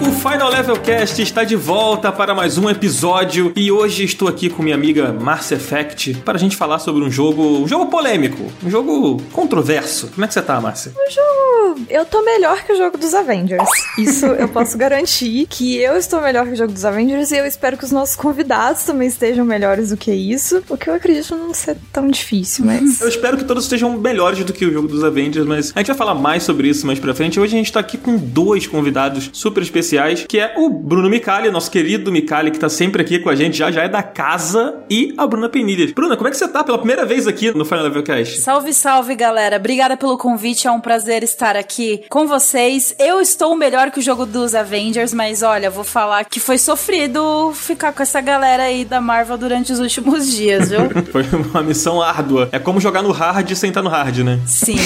O Final Level Cast está de volta para mais um episódio e hoje estou aqui com minha amiga Marcia Effect para a gente falar sobre um jogo, um jogo polêmico, um jogo controverso. Como é que você tá, Márcia? O jogo, eu tô melhor que o jogo dos Avengers. Isso eu posso garantir que eu estou melhor que o jogo dos Avengers e eu espero que os nossos convidados também estejam melhores do que isso, o que eu acredito não ser tão difícil, mas Eu espero que todos estejam melhores do que o jogo dos Avengers, mas a gente vai falar mais sobre isso mais pra frente. Hoje a gente tá aqui com dois convidados super especiais, que é o Bruno Micali, nosso querido Micali, que tá sempre aqui com a gente, já já é da casa, e a Bruna Penilhas. Bruna, como é que você tá pela primeira vez aqui no Final Level Cast? Salve, salve, galera. Obrigada pelo convite. É um prazer estar aqui com vocês. Eu estou melhor que o jogo dos Avengers, mas olha, vou falar que foi sofrido ficar com essa galera aí da Marvel durante os últimos dias, viu? Foi uma missão árdua. É como jogar no hard sem estar no hard, né? Sim.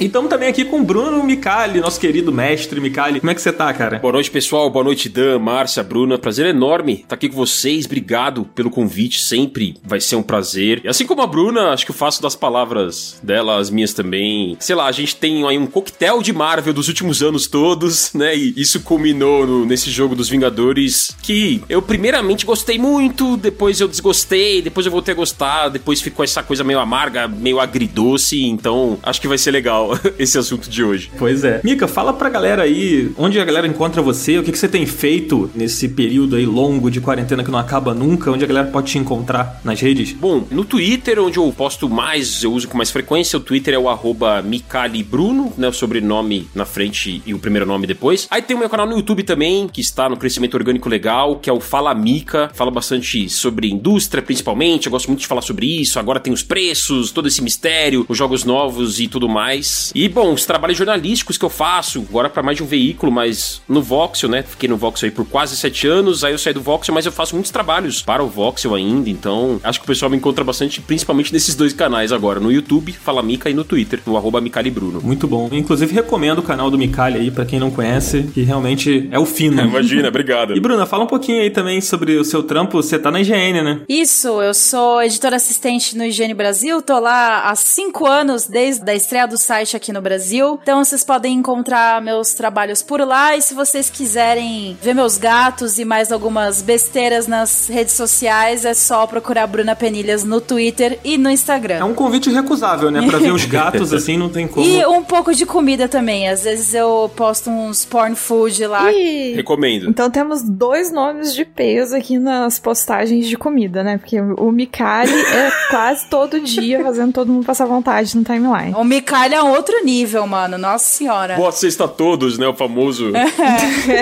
E estamos também aqui com o Bruno Micali, nosso querido mestre Micali. Como é que você tá, cara? Boa noite, pessoal. Boa noite, Dan, Márcia, Bruna. Prazer enorme estar aqui com vocês. Obrigado pelo convite. Sempre vai ser um prazer. E assim como a Bruna, acho que eu faço das palavras dela as minhas também. Sei lá, a gente tem aí um coquetel de Marvel dos últimos anos todos, né? E isso culminou no- nesse jogo dos Vingadores que eu primeiramente gostei muito, depois eu desgostei, depois eu voltei a gostar, depois ficou essa coisa meio amarga, meio agridoce. Então, acho que vai ser legal esse assunto de hoje. Pois é. Mica, fala pra galera aí onde a galera encontra você, o que, que você tem feito nesse período aí longo de quarentena que não acaba nunca, onde a galera pode te encontrar nas redes. Bom, no Twitter, onde eu posto mais, eu uso com mais frequência, o Twitter é o arroba MicaliBruno, né? O sobrenome na frente e o primeiro nome depois. Aí tem o meu canal no YouTube também, que está no crescimento orgânico legal, que é o Fala Mica. Fala bastante sobre indústria, principalmente. Eu gosto muito de falar sobre isso. Agora tem os preços, todo esse mistério, os jogos novos e tudo mais. E, bom, os trabalhos jornalísticos que eu faço, agora para mais de um veículo, mas no Voxel, né? Fiquei no Voxel aí por quase sete anos. Aí eu saí do Voxel, mas eu faço muitos trabalhos para o Voxel ainda. Então, acho que o pessoal me encontra bastante, principalmente nesses dois canais agora, no YouTube, Fala Mica, e no Twitter, no arroba MicaliBruno. Muito bom. Inclusive, recomendo o canal do Micali aí pra quem não conhece, que realmente é o fino. Imagina, obrigado. E Bruna, fala um pouquinho aí também sobre o seu trampo. Você tá na IGN, né? Isso, eu sou editora assistente no Higiene Brasil, tô lá há cinco anos, desde a estreia do site aqui no Brasil. Então vocês podem encontrar meus trabalhos por lá e se vocês quiserem ver meus gatos e mais algumas besteiras nas redes sociais, é só procurar Bruna Penilhas no Twitter e no É Instagram. um convite recusável, né? Pra ver os gatos assim, não tem como. E um pouco de comida também. Às vezes eu posto uns porn food lá. E- Recomendo. Então temos dois nomes de peso aqui nas postagens de comida, né? Porque o Mikali é quase todo dia fazendo todo mundo passar vontade no timeline. O Micalha é outro nível, mano. Nossa senhora. Boa sexta a todos, né? O famoso.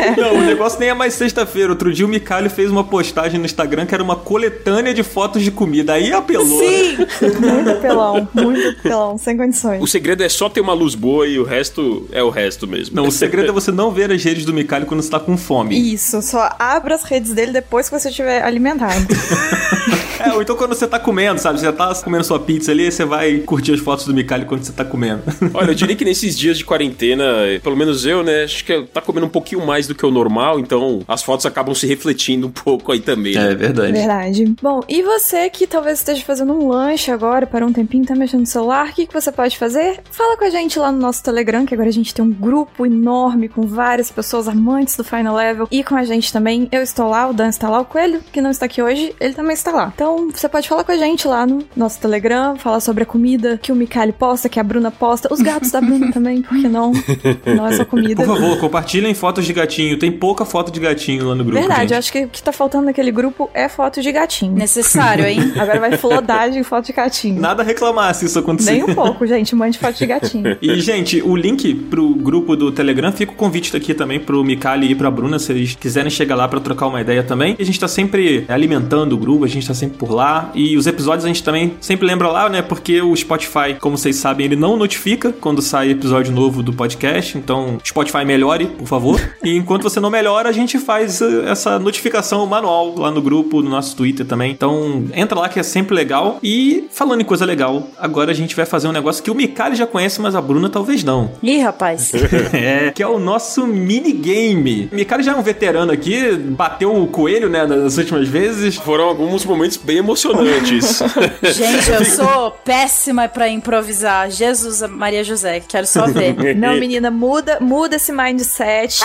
Não, o negócio nem é mais sexta-feira. Outro dia o Micali fez uma postagem no Instagram que era uma coletânea de fotos de comida. Aí apelou. né? Sim! Muito apelão, muito apelão, sem condições. O segredo é só ter uma luz boa e o resto é o resto mesmo. Não, o segredo é você não ver as redes do Micali quando você tá com fome. Isso, só abra as redes dele depois que você estiver alimentado. É, ou então quando você tá comendo, sabe? Você tá comendo sua pizza ali, você vai curtir as fotos do Micali quando você tá comendo. Olha, eu diria que nesses dias de quarentena, pelo menos eu, né, acho que tá comendo um pouquinho mais do que o normal, então as fotos acabam se refletindo um pouco aí também. né? verdade. Verdade. Bom, e você que talvez esteja fazendo um lanche agora, para um tempinho, tá mexendo no celular, o que, que você pode fazer? Fala com a gente lá no nosso Telegram, que agora a gente tem um grupo enorme com várias pessoas amantes do Final Level. E com a gente também, eu estou lá, o Dan está lá, o Coelho, que não está aqui hoje, ele também está lá. Então, você pode falar com a gente lá no nosso Telegram, falar sobre a comida que o Mikali posta, que a Bruna posta, os gatos da Bruna também, por que não? Não é só comida. Por favor, compartilhem fotos de gatinho. Tem pouca foto de gatinho lá no grupo. Verdade, gente. eu acho que o que tá faltando naquele grupo é foto de gatinho. Necessário, hein? Agora vai flodar de foto de gatinho. Nada a reclamar se isso acontecer. Nem um pouco, gente. Mande foto de gatinho. E, gente, o link pro grupo do Telegram fica o convite aqui também pro Mikali e pra Bruna, se eles quiserem chegar lá pra trocar uma ideia também. E a gente tá sempre alimentando o grupo, a gente tá sempre por lá. E os episódios a gente também sempre lembra lá, né? Porque o Spotify, como vocês sabem, ele não notifica quando sai episódio novo do podcast. Então, Spotify melhore, por favor. E enquanto você não melhora, a gente faz eh, essa notificação manual lá no grupo, no nosso Twitter também. Então, entra lá que é sempre legal. E falando em coisa legal, agora a gente vai fazer um negócio que o Mikali já conhece, mas a Bruna talvez não. Ih, rapaz. É, que é o nosso minigame. O Mikali já é um veterano aqui, bateu o coelho, né, nas últimas vezes. Foram alguns momentos bem emocionantes. Gente, eu sou péssima pra improvisar. Jesus, Maria José, quero só ver. Não, menina, muda, muda esse mindset.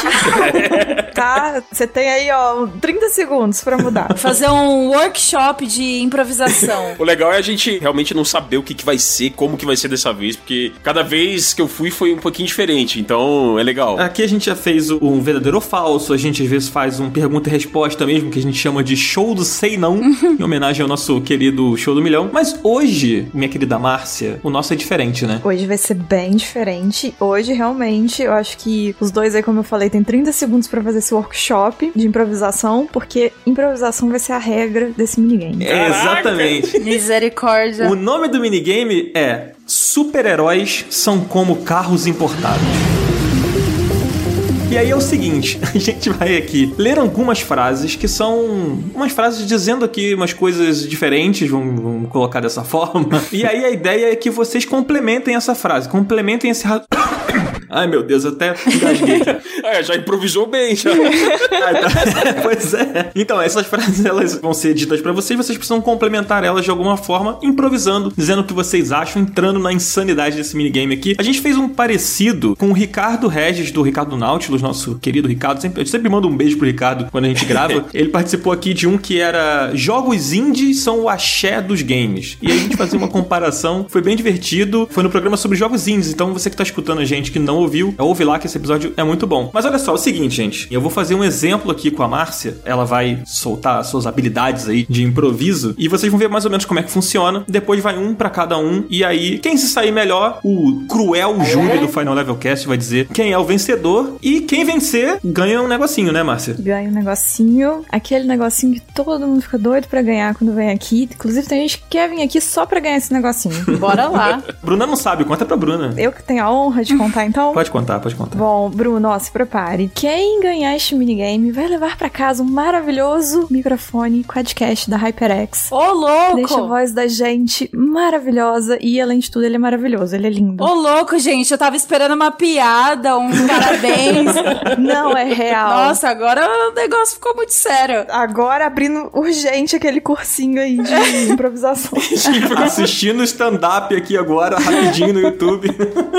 tá? Você tem aí, ó, 30 segundos pra mudar. Fazer um workshop de improvisação. O legal é a gente realmente não saber o que, que vai ser, como que vai ser dessa vez, porque cada vez que eu fui foi um pouquinho diferente, então é legal. Aqui a gente já fez o- um verdadeiro ou falso, a gente às vezes faz um pergunta e resposta mesmo, que a gente chama de show do sei não, em homenagem ao nosso querido show do milhão. Mas hoje, minha querida Márcia, o nosso é diferente, né? Hoje vai ser bem diferente. Hoje, realmente, eu acho que os dois aí, como eu falei, tem 30 segundos pra fazer esse workshop de improvisação, porque improvisação vai ser a regra desse minigame. É, exatamente. Misericórdia. O nome do minigame é Super-heróis são como carros importados. E aí é o seguinte, a gente vai aqui ler algumas frases que são umas frases dizendo aqui umas coisas diferentes, vamos, vamos colocar dessa forma. E aí a ideia é que vocês complementem essa frase, complementem esse. Ai meu Deus, eu até engasguei. É, já improvisou bem, já. Ah, tá. pois é. Então, essas frases elas vão ser ditas pra vocês, vocês precisam complementar elas de alguma forma, improvisando, dizendo o que vocês acham, entrando na insanidade desse minigame aqui. A gente fez um parecido com o Ricardo Regis, do Ricardo Nautilus, nosso querido Ricardo. Sempre, eu sempre mando um beijo pro Ricardo quando a gente grava. Ele participou aqui de um que era Jogos Indie são o axé dos games. E aí a gente fazia uma comparação, foi bem divertido. Foi no programa sobre jogos indies, então você que tá escutando a gente que não ouviu, ouve lá que esse episódio é muito bom. Mas olha só, é o seguinte, gente. Eu vou fazer um exemplo aqui com a Márcia. Ela vai soltar as suas habilidades aí de improviso. E vocês vão ver mais ou menos como é que funciona. Depois vai um pra cada um. E aí, quem se sair melhor, o cruel júri do Final Level Cast vai dizer quem é o vencedor. E quem vencer ganha um negocinho, né, Márcia? Ganha um negocinho, aquele negocinho que todo mundo fica doido pra ganhar quando vem aqui. Inclusive, tem gente que quer vir aqui só pra ganhar esse negocinho. Bora lá. Bruna não sabe, conta pra Bruna. Eu que tenho a honra de contar, então. Pode contar, pode contar. Bom, Bruno, ó, se prepare. Quem ganhar este minigame vai levar pra casa um maravilhoso microfone quadcast da HyperX. Ô, louco! Deixa a voz da gente maravilhosa e, além de tudo, ele é maravilhoso, ele é lindo. Ô, louco, gente, eu tava esperando uma piada, um parabéns. Não é real. Nossa, agora o negócio ficou muito sério. Agora abrindo urgente aquele cursinho aí de improvisação. Assistindo stand-up aqui agora, rapidinho no YouTube.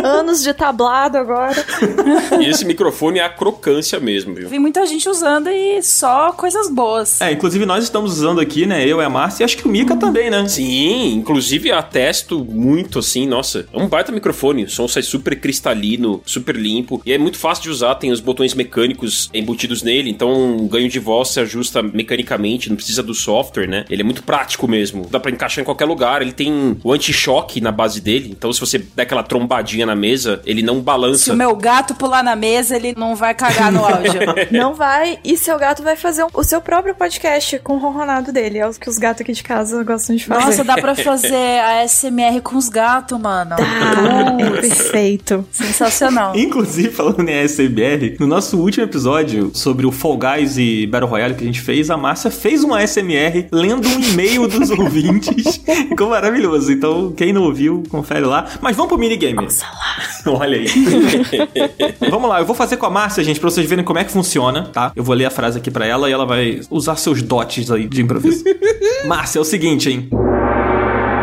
Anos de tablado agora. E esse microfone é a crocância mesmo, viu? Vi muita gente usando e só coisas boas. É, inclusive nós estamos usando aqui, né? Eu e a Márcia, e acho que o Mika também, né? Sim, inclusive atesto muito assim, nossa, é um baita microfone, o som sai super cristalino, super limpo, e é muito fácil de usar, tem os botões mecânicos embutidos nele, então o ganho de voz se ajusta mecanicamente, não precisa do software, né? Ele é muito prático mesmo, dá pra encaixar em qualquer lugar, ele tem o anti-choque na base dele, então se você der aquela trombadinha na mesa, ele não Se balança. o meu gato pular na mesa, ele não vai cagar no áudio. Não vai, e seu gato vai fazer o seu próprio podcast com o ronronado dele. É o que os gatos aqui de casa gostam de fazer. Nossa, dá pra fazer a SMR com os gatos, mano. Ah, Putz, perfeito. Sensacional. Inclusive, falando em ASMR, no nosso último episódio sobre o Fall Guys e Battle Royale que a gente fez, a Márcia fez uma ASMR lendo um e-mail dos ouvintes. Ficou maravilhoso. Então, quem não ouviu, confere lá. Mas vamos pro minigame. Nossa lá. Olha aí. vamos lá, eu vou fazer com a Márcia, gente, pra vocês verem como é que funciona, tá? Eu vou ler a frase aqui pra ela e ela vai usar seus dotes aí de improviso. Márcia, é o seguinte, hein?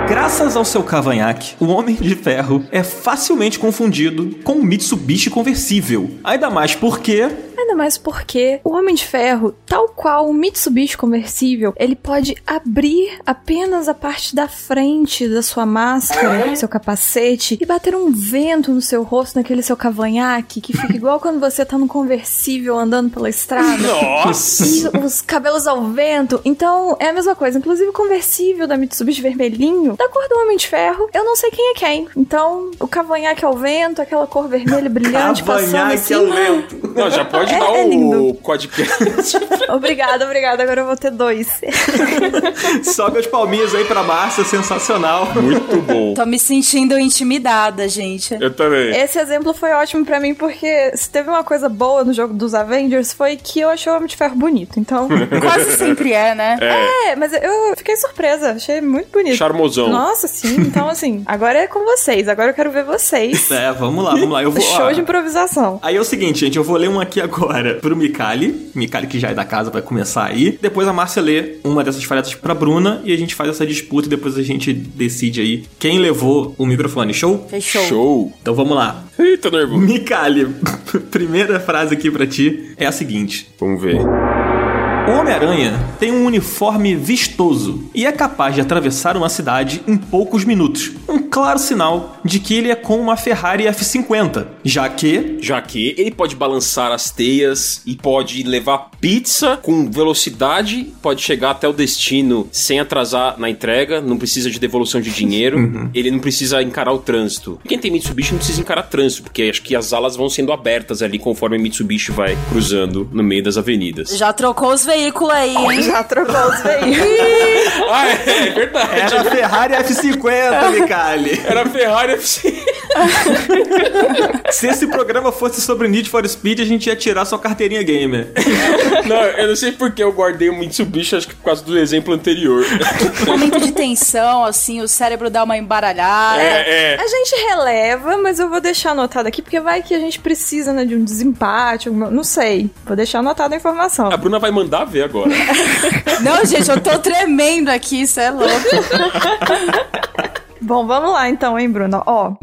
Graças ao seu cavanhaque, o Homem de Ferro é facilmente confundido com um Mitsubishi conversível. Ainda mais porque Ainda mais porque o Homem de Ferro, tal qual o Mitsubishi conversível, ele pode abrir apenas a parte da frente da sua máscara, seu capacete, e bater um vento no seu rosto, naquele seu cavanhaque, que fica igual quando você tá no conversível andando pela estrada. Nossa! E os cabelos ao vento. Então, é a mesma coisa. Inclusive, o conversível da Mitsubishi vermelhinho, da cor do Homem de Ferro, eu não sei quem é quem. Então, o cavanhaque ao vento, aquela cor vermelha brilhante passando cavanhaque assim. ao vento. Não, já pode É- dar é o lindo. podcast. Obrigada, obrigada. Agora eu vou ter dois. Sobe as palminhas aí pra Márcia, sensacional. Muito bom. Tô me sentindo intimidada, gente. Eu também. Esse exemplo foi ótimo pra mim porque se teve uma coisa boa no jogo dos Avengers foi que eu achei o Homem de Ferro bonito. Então, Quase sempre é, né? é, mas eu fiquei surpresa. Achei muito bonito. Charmosão. Nossa, sim. Então, assim, agora é com vocês. Agora eu quero ver vocês. É, vamos lá, vamos lá. Eu vou, Show ó, de improvisação. Aí é o seguinte, gente, eu vou ler um aqui agora agora pro Mikali. Mikali, que já é da casa, vai começar aí. Depois a Márcia lê uma dessas faretas pra Bruna e a gente faz essa disputa e depois a gente decide aí quem levou o microfone. Show? Fechou. Show. Então vamos lá. Eita, nervoso. Mikali, primeira frase aqui pra ti é a seguinte. Vamos ver. O Homem-Aranha tem um uniforme vistoso e é capaz de atravessar uma cidade em poucos minutos. Um claro sinal de que ele é com uma Ferrari F50, já que Já que ele pode balançar as teias e pode levar pizza com velocidade, pode chegar até o destino sem atrasar na entrega, não precisa de devolução de dinheiro, ele não precisa encarar o trânsito. Quem tem Mitsubishi não precisa encarar trânsito, porque acho que as alas vão sendo abertas ali conforme a Mitsubishi vai cruzando no meio das avenidas. Já trocou os veículos aí, hein? Já trocou os veículos. ah, é, é verdade. era a Ferrari F50, Mikali. Era a Ferrari FC. Se esse programa fosse sobre Need for Speed, a gente ia tirar sua carteirinha gamer. Não, eu não sei porque eu guardei o Mitsubishi, acho que por causa do exemplo anterior. Momento de tensão, assim, o cérebro dá uma embaralhada. É, é. A gente releva, mas eu vou deixar anotado aqui, porque vai que a gente precisa, né, de um desempate, alguma... não sei. Vou deixar anotada a informação. A Bruna vai mandar ver agora. Não, gente, eu tô tremendo aqui, isso é louco. Bom, vamos lá então, hein, Bruno? Ó.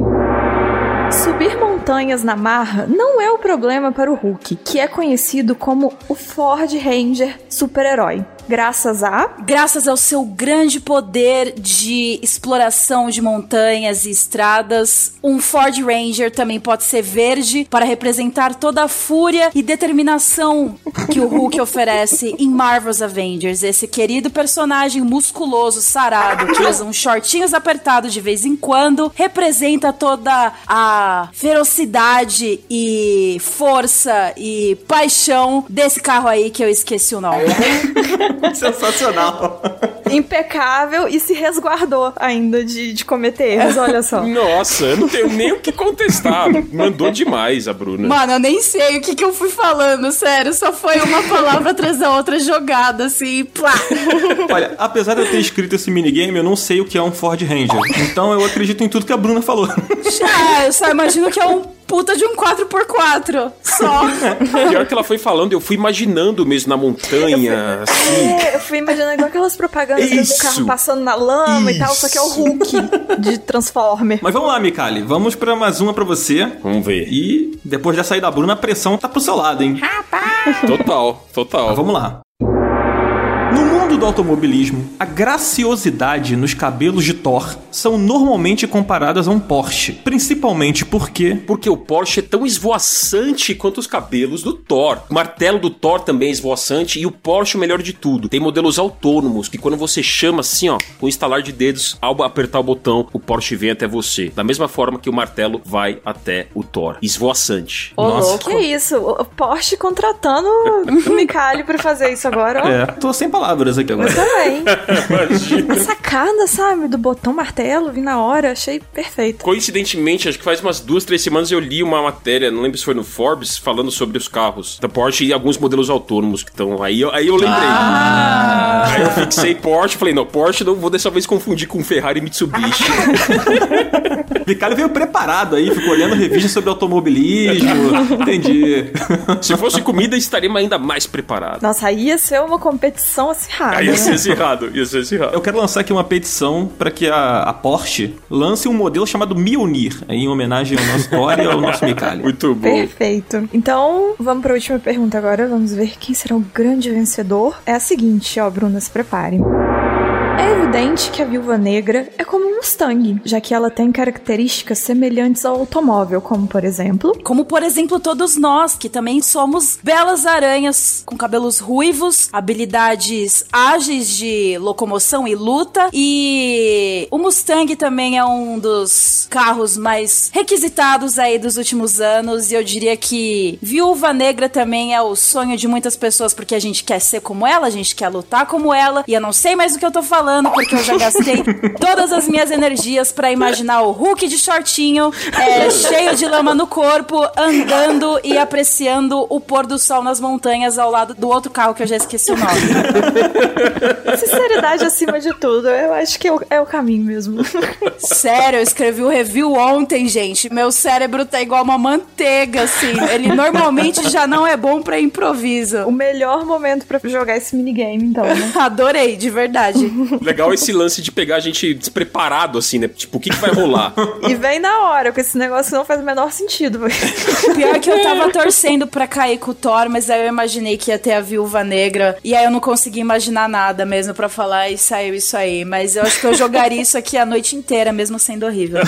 Subir montanhas na marra não é o problema para o Hulk, que é conhecido como o Ford Ranger super-herói. Graças a. Graças ao seu grande poder de exploração de montanhas e estradas, um Ford Ranger também pode ser verde para representar toda a fúria e determinação que o Hulk oferece em Marvel's Avengers. Esse querido personagem musculoso, sarado, que usa uns shortinhos apertados de vez em quando, representa toda a ferocidade e força e paixão desse carro aí que eu esqueci o nome. Sensacional. Impecável e se resguardou ainda de, de cometer erros, olha só. Nossa, eu não tenho nem o que contestar. Mandou demais a Bruna. Mano, eu nem sei o que, que eu fui falando, sério. Só foi uma palavra atrás da outra jogada, assim, plá. Olha, apesar de eu ter escrito esse minigame, eu não sei o que é um Ford Ranger. Então eu acredito em tudo que a Bruna falou. Ah, eu só imagino que é um puta de um 4x4. Só. Pior que ela foi falando, eu fui imaginando mesmo na montanha, assim. É, eu fui imaginando igual aquelas propagandas do Isso. carro passando na lama e tal, só que é o Hulk de Transformer. Mas vamos lá, Mikali. Vamos pra mais uma pra você. Vamos ver. E depois de sair da Bruna, a pressão tá pro seu lado, hein? Total, total. Mas vamos lá. Do automobilismo, a graciosidade nos cabelos de Thor são normalmente comparadas a um Porsche, principalmente porque Porque o Porsche é tão esvoaçante quanto os cabelos do Thor. O martelo do Thor também é esvoaçante e o Porsche o melhor de tudo. Tem modelos autônomos que quando você chama assim, ó, com um instalar de dedos, ao apertar o botão, o Porsche vem até você. Da mesma forma que o martelo vai até o Thor. Esvoaçante. Ô, Nossa. louco, que isso? O Porsche contratando o Mikali pra fazer isso agora, ó. É, tô sem palavras aqui Eu também. Imagina. A sacada, sabe? Do botão martelo, vi na hora, achei perfeito. Coincidentemente, acho que faz umas duas, três semanas eu li uma matéria, não lembro se foi no Forbes, falando sobre os carros da Porsche e alguns modelos autônomos que estão. Aí, eu- aí eu lembrei. Aí eu fixei Porsche falei, não, Porsche não vou dessa vez confundir com Ferrari e Mitsubishi. Mikali veio preparado aí, ficou olhando revista sobre automobilismo. Entendi. se fosse comida, estaríamos ainda mais preparados. Nossa, aí ia ser uma competição acirrada. Aí ia né? ser acirrado, ia ser acirrado. Eu quero lançar aqui uma petição para que a, a Porsche lance um modelo chamado Mjolnir, aí em homenagem ao nosso Thor e ao nosso Mikali. Muito bom. Perfeito. Então, vamos para a última pergunta agora. Vamos ver quem será o grande vencedor. É a seguinte, ó, Bruna, se prepare. É evidente que a viúva negra é como um Mustang, já que ela tem características semelhantes ao automóvel, como por exemplo. Como, por exemplo, todos nós, que também somos belas aranhas com cabelos ruivos, habilidades ágeis de locomoção e luta. E o Mustang também é um dos carros mais requisitados aí dos últimos anos. E eu diria que Viúva Negra também é o sonho de muitas pessoas, porque a gente quer ser como ela, a gente quer lutar como ela. E eu não sei mais do que eu tô falando, falando porque eu já gastei todas as minhas energias para imaginar o Hulk de shortinho, é, cheio de lama no corpo, andando e apreciando o pôr do sol nas montanhas ao lado do outro carro que eu já esqueci o nome. Sinceridade acima de tudo. Eu acho que é o, é o caminho mesmo. Sério, eu escrevi o review ontem, gente. Meu cérebro tá igual uma manteiga, assim. Ele normalmente já não é bom para improviso. O melhor momento para jogar esse minigame, então, né? Adorei, de verdade. Legal esse lance de pegar a gente despreparado, assim, né? Tipo, o que, que vai rolar? e vem na hora, porque esse negócio não faz o menor sentido. Pior que eu tava torcendo pra cair com o Thor, mas aí eu imaginei que ia ter a Viúva Negra. E aí eu não consegui imaginar nada mesmo para falar e saiu isso aí. Mas eu acho que eu jogaria isso aqui a noite inteira, mesmo sendo horrível.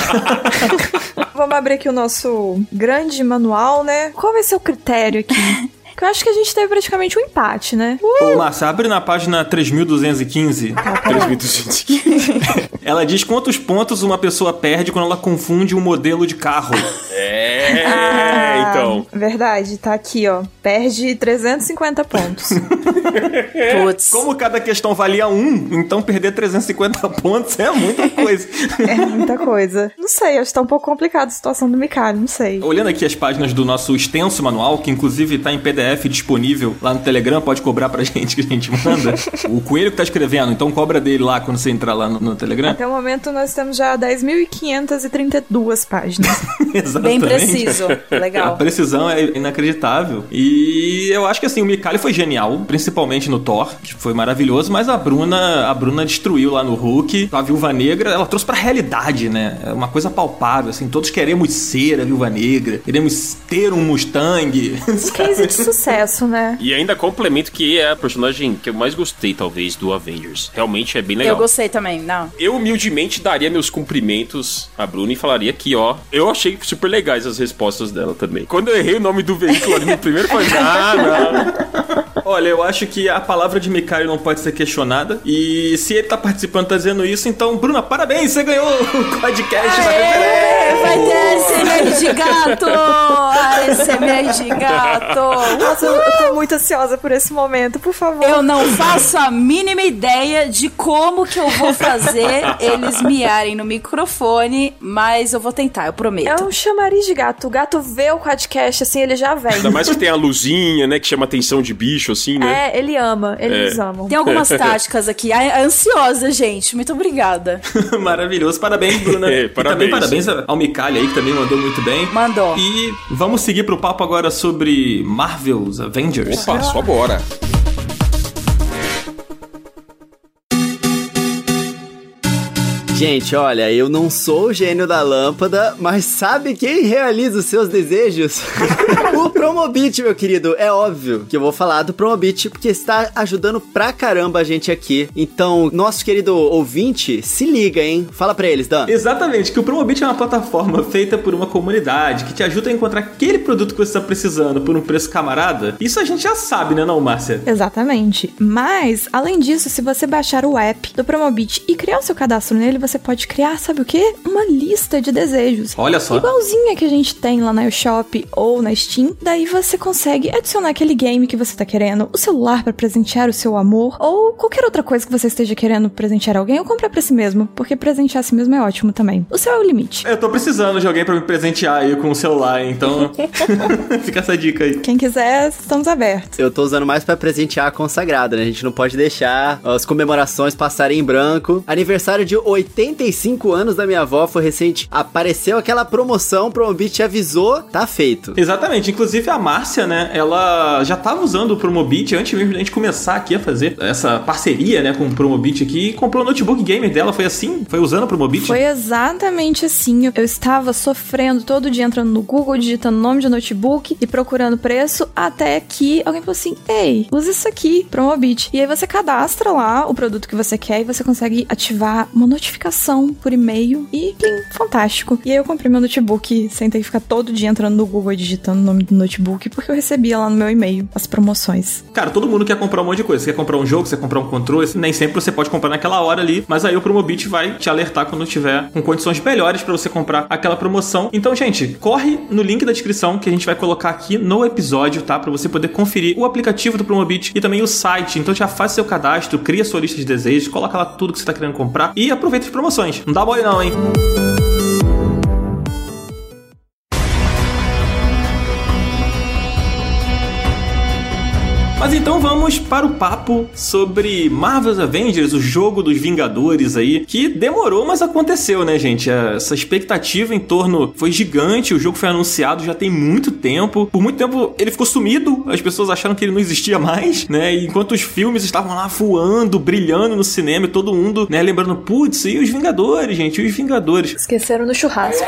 Vamos abrir aqui o nosso grande manual, né? Qual vai ser o critério aqui? eu acho que a gente teve praticamente um empate, né? Uh! Ô, Márcia, abre na página 3215. Tá, 3215. ela diz quantos pontos uma pessoa perde quando ela confunde um modelo de carro. É, ah, então. Verdade, tá aqui, ó. Perde 350 pontos. Putz. Como cada questão valia um, então perder 350 pontos é muita coisa. é muita coisa. Não sei, acho que tá um pouco complicado a situação do Mikali, não sei. Olhando aqui as páginas do nosso extenso manual, que inclusive tá em PDF disponível lá no Telegram, pode cobrar pra gente que a gente manda. o Coelho que tá escrevendo, então cobra dele lá quando você entrar lá no, no Telegram. Até o momento nós temos já 10.532 páginas. Exatamente. Bem preciso. Legal. A precisão é inacreditável. E eu acho que assim, o Mikali foi genial, principalmente no Thor, que foi maravilhoso, mas a Bruna, a Bruna destruiu lá no Hulk. A Viúva Negra, ela trouxe pra realidade, né? É uma coisa palpável, assim, todos queremos ser a Viúva Negra, queremos ter um Mustang. Case de sucesso, né? E ainda complemento que é a personagem que eu mais gostei, talvez, do Avengers. Realmente é bem legal. Eu gostei também, não. Eu humildemente daria meus cumprimentos à Bruna e falaria que, ó, eu achei super legais as respostas dela também. Quando eu errei o nome do veículo ali no primeiro, eu falei, ah, não. Olha, eu acho que a palavra de Mikhail não pode ser questionada. E se ele tá participando, tá dizendo isso, então, Bruna, parabéns, você ganhou o podcast da referência. Vai ter SMR de gato! A SMR de gato! Nossa, eu tô muito ansiosa por esse momento, por favor. Eu não faço a mínima ideia de como que eu vou fazer eles miarem no microfone, mas eu vou tentar, eu prometo. É um chamariz de gato. O gato vê o podcast assim, ele já vem. Ainda mais que tem a luzinha, né, que chama atenção de bicho, assim, né? É, ele ama, eles é. amam. Tem algumas táticas aqui. A ansiosa, gente. Muito obrigada. Maravilhoso. Parabéns, Bruna. É, parabéns. E também parabéns ao Mikali aí, que também mandou muito bem. Mandou. E vamos seguir pro papo agora sobre Marvel's Avengers. Opa, só bora. Gente, olha, eu não sou o gênio da lâmpada, mas sabe quem realiza os seus desejos? o Promobit, meu querido. É óbvio que eu vou falar do Promobit porque está ajudando pra caramba a gente aqui. Então, nosso querido ouvinte, se liga, hein? Fala pra eles, Dan. Exatamente, que o Promobit é uma plataforma feita por uma comunidade que te ajuda a encontrar aquele produto que você está precisando por um preço camarada. Isso a gente já sabe, né, não, Márcia? Exatamente. Mas, além disso, se você baixar o app do Promobit e criar o seu cadastro nele, você você pode criar, sabe o quê? Uma lista de desejos. Olha só. Igualzinha que a gente tem lá na Shop ou na Steam. Daí você consegue adicionar aquele game que você tá querendo, o celular para presentear o seu amor, ou qualquer outra coisa que você esteja querendo presentear alguém, ou comprar pra si mesmo, porque presentear a si mesmo é ótimo também. O seu é o limite. Eu tô precisando de alguém para me presentear aí com o celular, então fica essa dica aí. Quem quiser, estamos abertos. Eu tô usando mais para presentear a consagrada, né? A gente não pode deixar as comemorações passarem em branco. Aniversário de 80 85 anos da minha avó foi recente. Apareceu aquela promoção, Promobit avisou, tá feito. Exatamente. Inclusive a Márcia, né? Ela já tava usando o Promobit antes mesmo de a gente começar aqui a fazer essa parceria, né, com o Promobit aqui e comprou o notebook gamer dela. Foi assim? Foi usando o Promobit? Foi exatamente assim. Eu estava sofrendo todo dia entrando no Google, digitando nome de notebook e procurando preço, até que alguém falou assim: Ei, usa isso aqui, Promobit. E aí você cadastra lá o produto que você quer e você consegue ativar uma notificação explicação por e-mail e bem fantástico. E aí eu comprei meu notebook sem ter que ficar todo dia entrando no Google e digitando o nome do notebook, porque eu recebia lá no meu e-mail as promoções. Cara, todo mundo quer comprar um monte de coisa. Você quer comprar um jogo, você quer comprar um controle, nem sempre você pode comprar naquela hora ali, mas aí o Promobit vai te alertar quando tiver com condições melhores para você comprar aquela promoção. Então, gente, corre no link da descrição que a gente vai colocar aqui no episódio, tá? Para você poder conferir o aplicativo do Promobit e também o site. Então já faz seu cadastro, cria sua lista de desejos, coloca lá tudo que você tá querendo comprar e aproveita promoções. Não dá mole não, hein? Mas então vamos para o papo sobre Marvel's Avengers, o jogo dos Vingadores aí, que demorou, mas aconteceu, né, gente? Essa expectativa em torno foi gigante, o jogo foi anunciado já tem muito tempo. Por muito tempo ele ficou sumido, as pessoas acharam que ele não existia mais, né? E enquanto os filmes estavam lá voando, brilhando no cinema, e todo mundo, né, lembrando, putz, e os Vingadores, gente, e os Vingadores. Esqueceram no churrasco.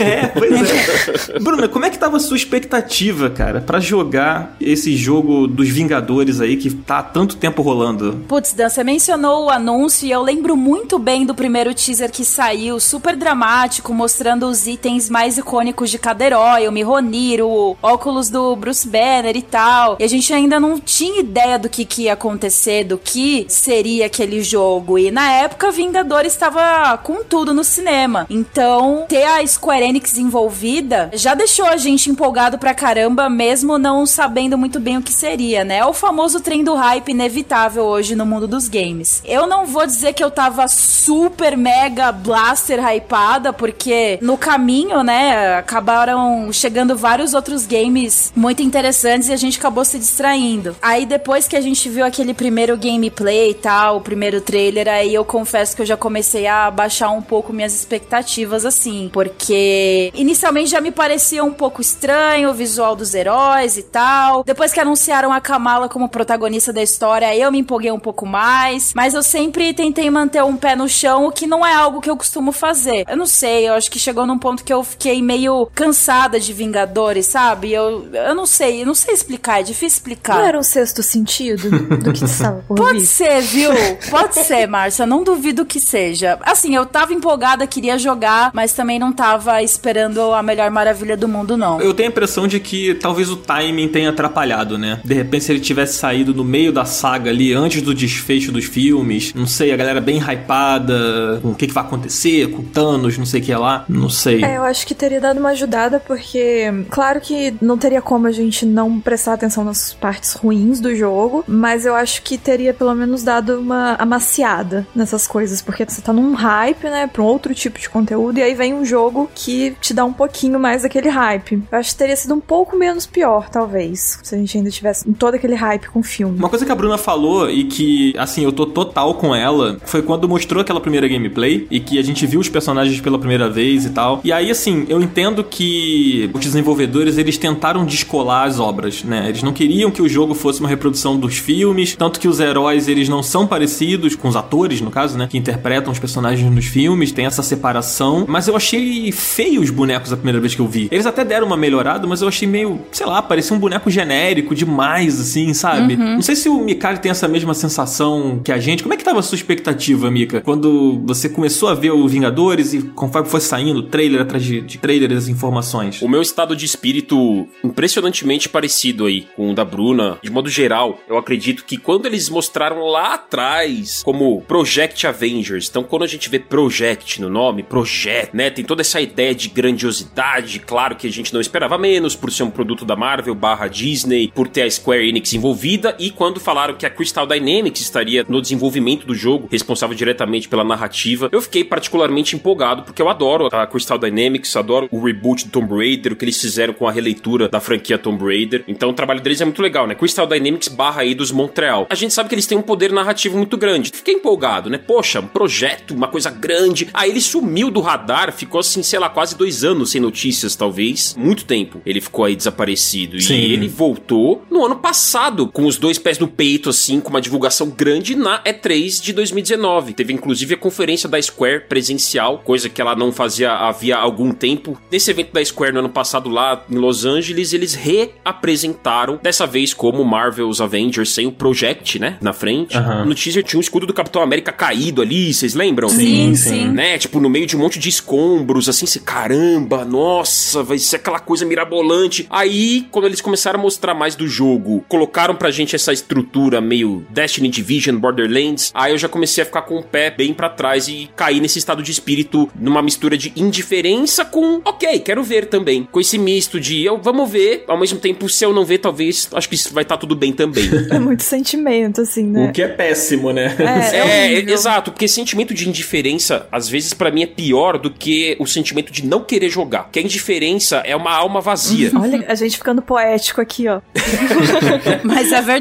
é, pois é. Bruna, como é que tava a sua expectativa, cara, para jogar esse jogo dos Vingadores? Vingadores aí que tá há tanto tempo rolando. Putz, Dan, você mencionou o anúncio e eu lembro muito bem do primeiro teaser que saiu, super dramático, mostrando os itens mais icônicos de cada herói, o Mihonir, o óculos do Bruce Banner e tal. E a gente ainda não tinha ideia do que, que ia acontecer, do que seria aquele jogo. E na época, Vingadores estava com tudo no cinema. Então, ter a Square Enix envolvida já deixou a gente empolgado pra caramba, mesmo não sabendo muito bem o que seria, né? O famoso trem do hype inevitável hoje no mundo dos games. Eu não vou dizer que eu tava super mega blaster hypada, porque no caminho, né, acabaram chegando vários outros games muito interessantes e a gente acabou se distraindo. Aí depois que a gente viu aquele primeiro gameplay e tal, o primeiro trailer, aí eu confesso que eu já comecei a baixar um pouco minhas expectativas assim, porque inicialmente já me parecia um pouco estranho o visual dos heróis e tal. Depois que anunciaram a Kamala como protagonista da história, eu me empolguei um pouco mais, mas eu sempre tentei manter um pé no chão, o que não é algo que eu costumo fazer. Eu não sei, eu acho que chegou num ponto que eu fiquei meio cansada de Vingadores, sabe? Eu, eu não sei, eu não sei explicar, é difícil explicar. Não era o sexto sentido do que estava por Pode ser, viu? Pode ser, Márcia, não duvido que seja. Assim, eu tava empolgada, queria jogar, mas também não tava esperando a melhor maravilha do mundo, não. Eu tenho a impressão de que talvez o timing tenha atrapalhado, né? De repente, se ele tivesse saído no meio da saga ali, antes do desfecho dos filmes, não sei, a galera bem hypada com o que, que vai acontecer, com Thanos, não sei o que lá, não sei. É, eu acho que teria dado uma ajudada, porque, claro que não teria como a gente não prestar atenção nas partes ruins do jogo, mas eu acho que teria pelo menos dado uma amaciada nessas coisas, porque você tá num hype, né, pra um outro tipo de conteúdo, e aí vem um jogo que te dá um pouquinho mais daquele hype. Eu acho que teria sido um pouco menos pior, talvez, se a gente ainda tivesse todo aquele hype com o filme. Uma coisa que a Bruna falou e que, assim, eu tô total com ela, foi quando mostrou aquela primeira gameplay e que a gente viu os personagens pela primeira vez e tal. E aí, assim, eu entendo que os desenvolvedores, eles tentaram descolar as obras, né? Eles não queriam que o jogo fosse uma reprodução dos filmes, tanto que os heróis, eles não são parecidos com os atores, no caso, né? Que interpretam os personagens nos filmes, tem essa separação. Mas eu achei feio os bonecos a primeira vez que eu vi. Eles até deram uma melhorada, mas eu achei meio, sei lá, parecia um boneco genérico demais, assim, sabe? Uhum. Não sei se o Mikali tem essa mesma sensação que a gente. Como é que tava a sua expectativa, Mika? Quando você começou a ver o Vingadores e conforme foi saindo trailer atrás de, de trailer as informações? O meu estado de espírito impressionantemente parecido aí com o da Bruna. De modo geral, eu acredito que quando eles mostraram lá atrás como Project Avengers, então quando a gente vê Project no nome, Project, né, tem toda essa ideia de grandiosidade, claro que a gente não esperava menos por ser um produto da Marvel barra Disney, por ter a Square Enix envolvida e quando falaram que a Crystal Dynamics estaria no desenvolvimento do jogo, responsável diretamente pela narrativa, eu fiquei particularmente empolgado porque eu adoro a Crystal Dynamics, adoro o reboot do Tomb Raider, o que eles fizeram com a releitura da franquia Tomb Raider. Então o trabalho deles é muito legal, né? Crystal Dynamics barra aí dos Montreal. A gente sabe que eles têm um poder narrativo muito grande. Fiquei empolgado, né? Poxa, um projeto, uma coisa grande. Aí ele sumiu do radar, ficou assim, sei lá, quase dois anos sem notícias, talvez. Muito tempo ele ficou aí desaparecido. Sim. E ele voltou no ano passado passado, com os dois pés no peito, assim, com uma divulgação grande na E3 de 2019. Teve inclusive a conferência da Square presencial, coisa que ela não fazia havia algum tempo. Nesse evento da Square no ano passado lá em Los Angeles, eles reapresentaram, dessa vez como Marvel's Avengers sem o Project, né, na frente. Aham. No teaser tinha um escudo do Capitão América caído ali, vocês lembram? Sim, sim. sim. né? Tipo, no meio de um monte de escombros, assim, você, caramba, nossa, vai ser aquela coisa mirabolante. Aí, quando eles começaram a mostrar mais do jogo, colocaram pra gente essa estrutura meio Destiny Division, Borderlands, aí eu já comecei a ficar com o pé bem pra trás e cair nesse estado de espírito, numa mistura de indiferença com, ok, quero ver também. Com esse misto de, eu, vamos ver, ao mesmo tempo, se eu não ver, talvez, acho que vai estar tudo bem também. É muito sentimento, assim, né? O que é péssimo, né? É, É, horrível. exato, porque sentimento de indiferença, às vezes, pra mim, é pior do que o sentimento de não querer jogar. Porque a indiferença é uma alma vazia. Olha, a gente ficando poético aqui, ó. Mas é verdade.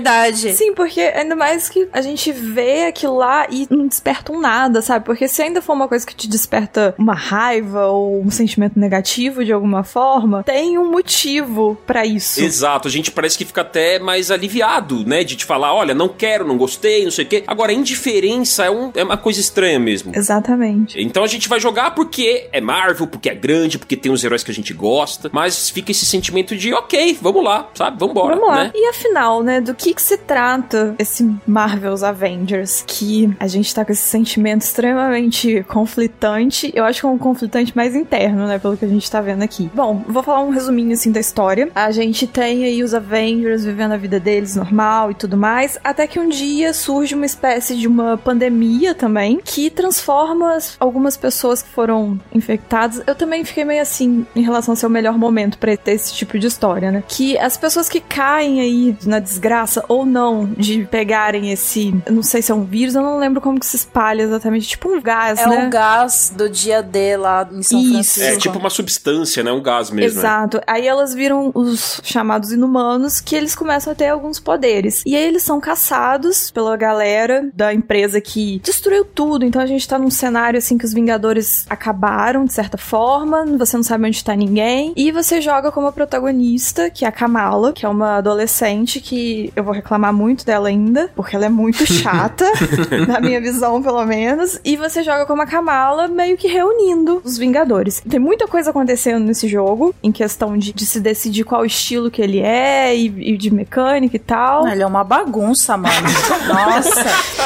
Sim, porque ainda mais que a gente vê aquilo lá e não desperta um nada, sabe? Porque se ainda for uma coisa que te desperta uma raiva ou um sentimento negativo de alguma forma, tem um motivo pra isso. Exato, a gente parece que fica até mais aliviado, né? De te falar, olha, não quero, não gostei, não sei o quê. Agora, a indiferença é, um- é uma coisa estranha mesmo. Exatamente. Então a gente vai jogar porque é Marvel, porque é grande, porque tem os heróis que a gente gosta, mas fica esse sentimento de, ok, vamos lá, sabe? Vambora, Vamos lá. né? E afinal, né, do que que se trata esse Marvel's Avengers? Que a gente tá com esse sentimento extremamente conflitante. Eu acho que é um conflitante mais interno, né, pelo que a gente tá vendo aqui. Bom, vou falar um resuminho assim da história. A gente tem aí os Avengers vivendo a vida deles normal e tudo mais, até que um dia surge uma espécie de uma pandemia também que transforma as- algumas pessoas que foram infectadas. Eu também fiquei meio assim em relação ao seu melhor momento pra ter esse tipo de história, né? Que as pessoas que caem aí na desgraça ou não de pegarem esse, não sei se é um vírus, eu não lembro como que se espalha exatamente, tipo um gás, É né? o gás do dia D lá em São Isso. Francisco. É tipo uma substância, né? Um gás mesmo. né? Exato. Aí elas viram os chamados inumanos que eles começam a ter alguns poderes. E aí eles são caçados pela galera da empresa que destruiu tudo. Então a gente tá num cenário assim que os Vingadores acabaram, de certa forma. Você não sabe onde tá ninguém. E você joga como a protagonista, que é a Kamala, que é uma adolescente que eu vou reclamar muito dela ainda, porque ela é muito chata, na minha visão, pelo menos. E você joga como a Kamala, meio que reunindo os Vingadores. Tem muita coisa acontecendo nesse jogo, em questão de, de se decidir qual estilo que ele é e, e de mecânica e tal. Ele é uma bagunça, mano. Nossa.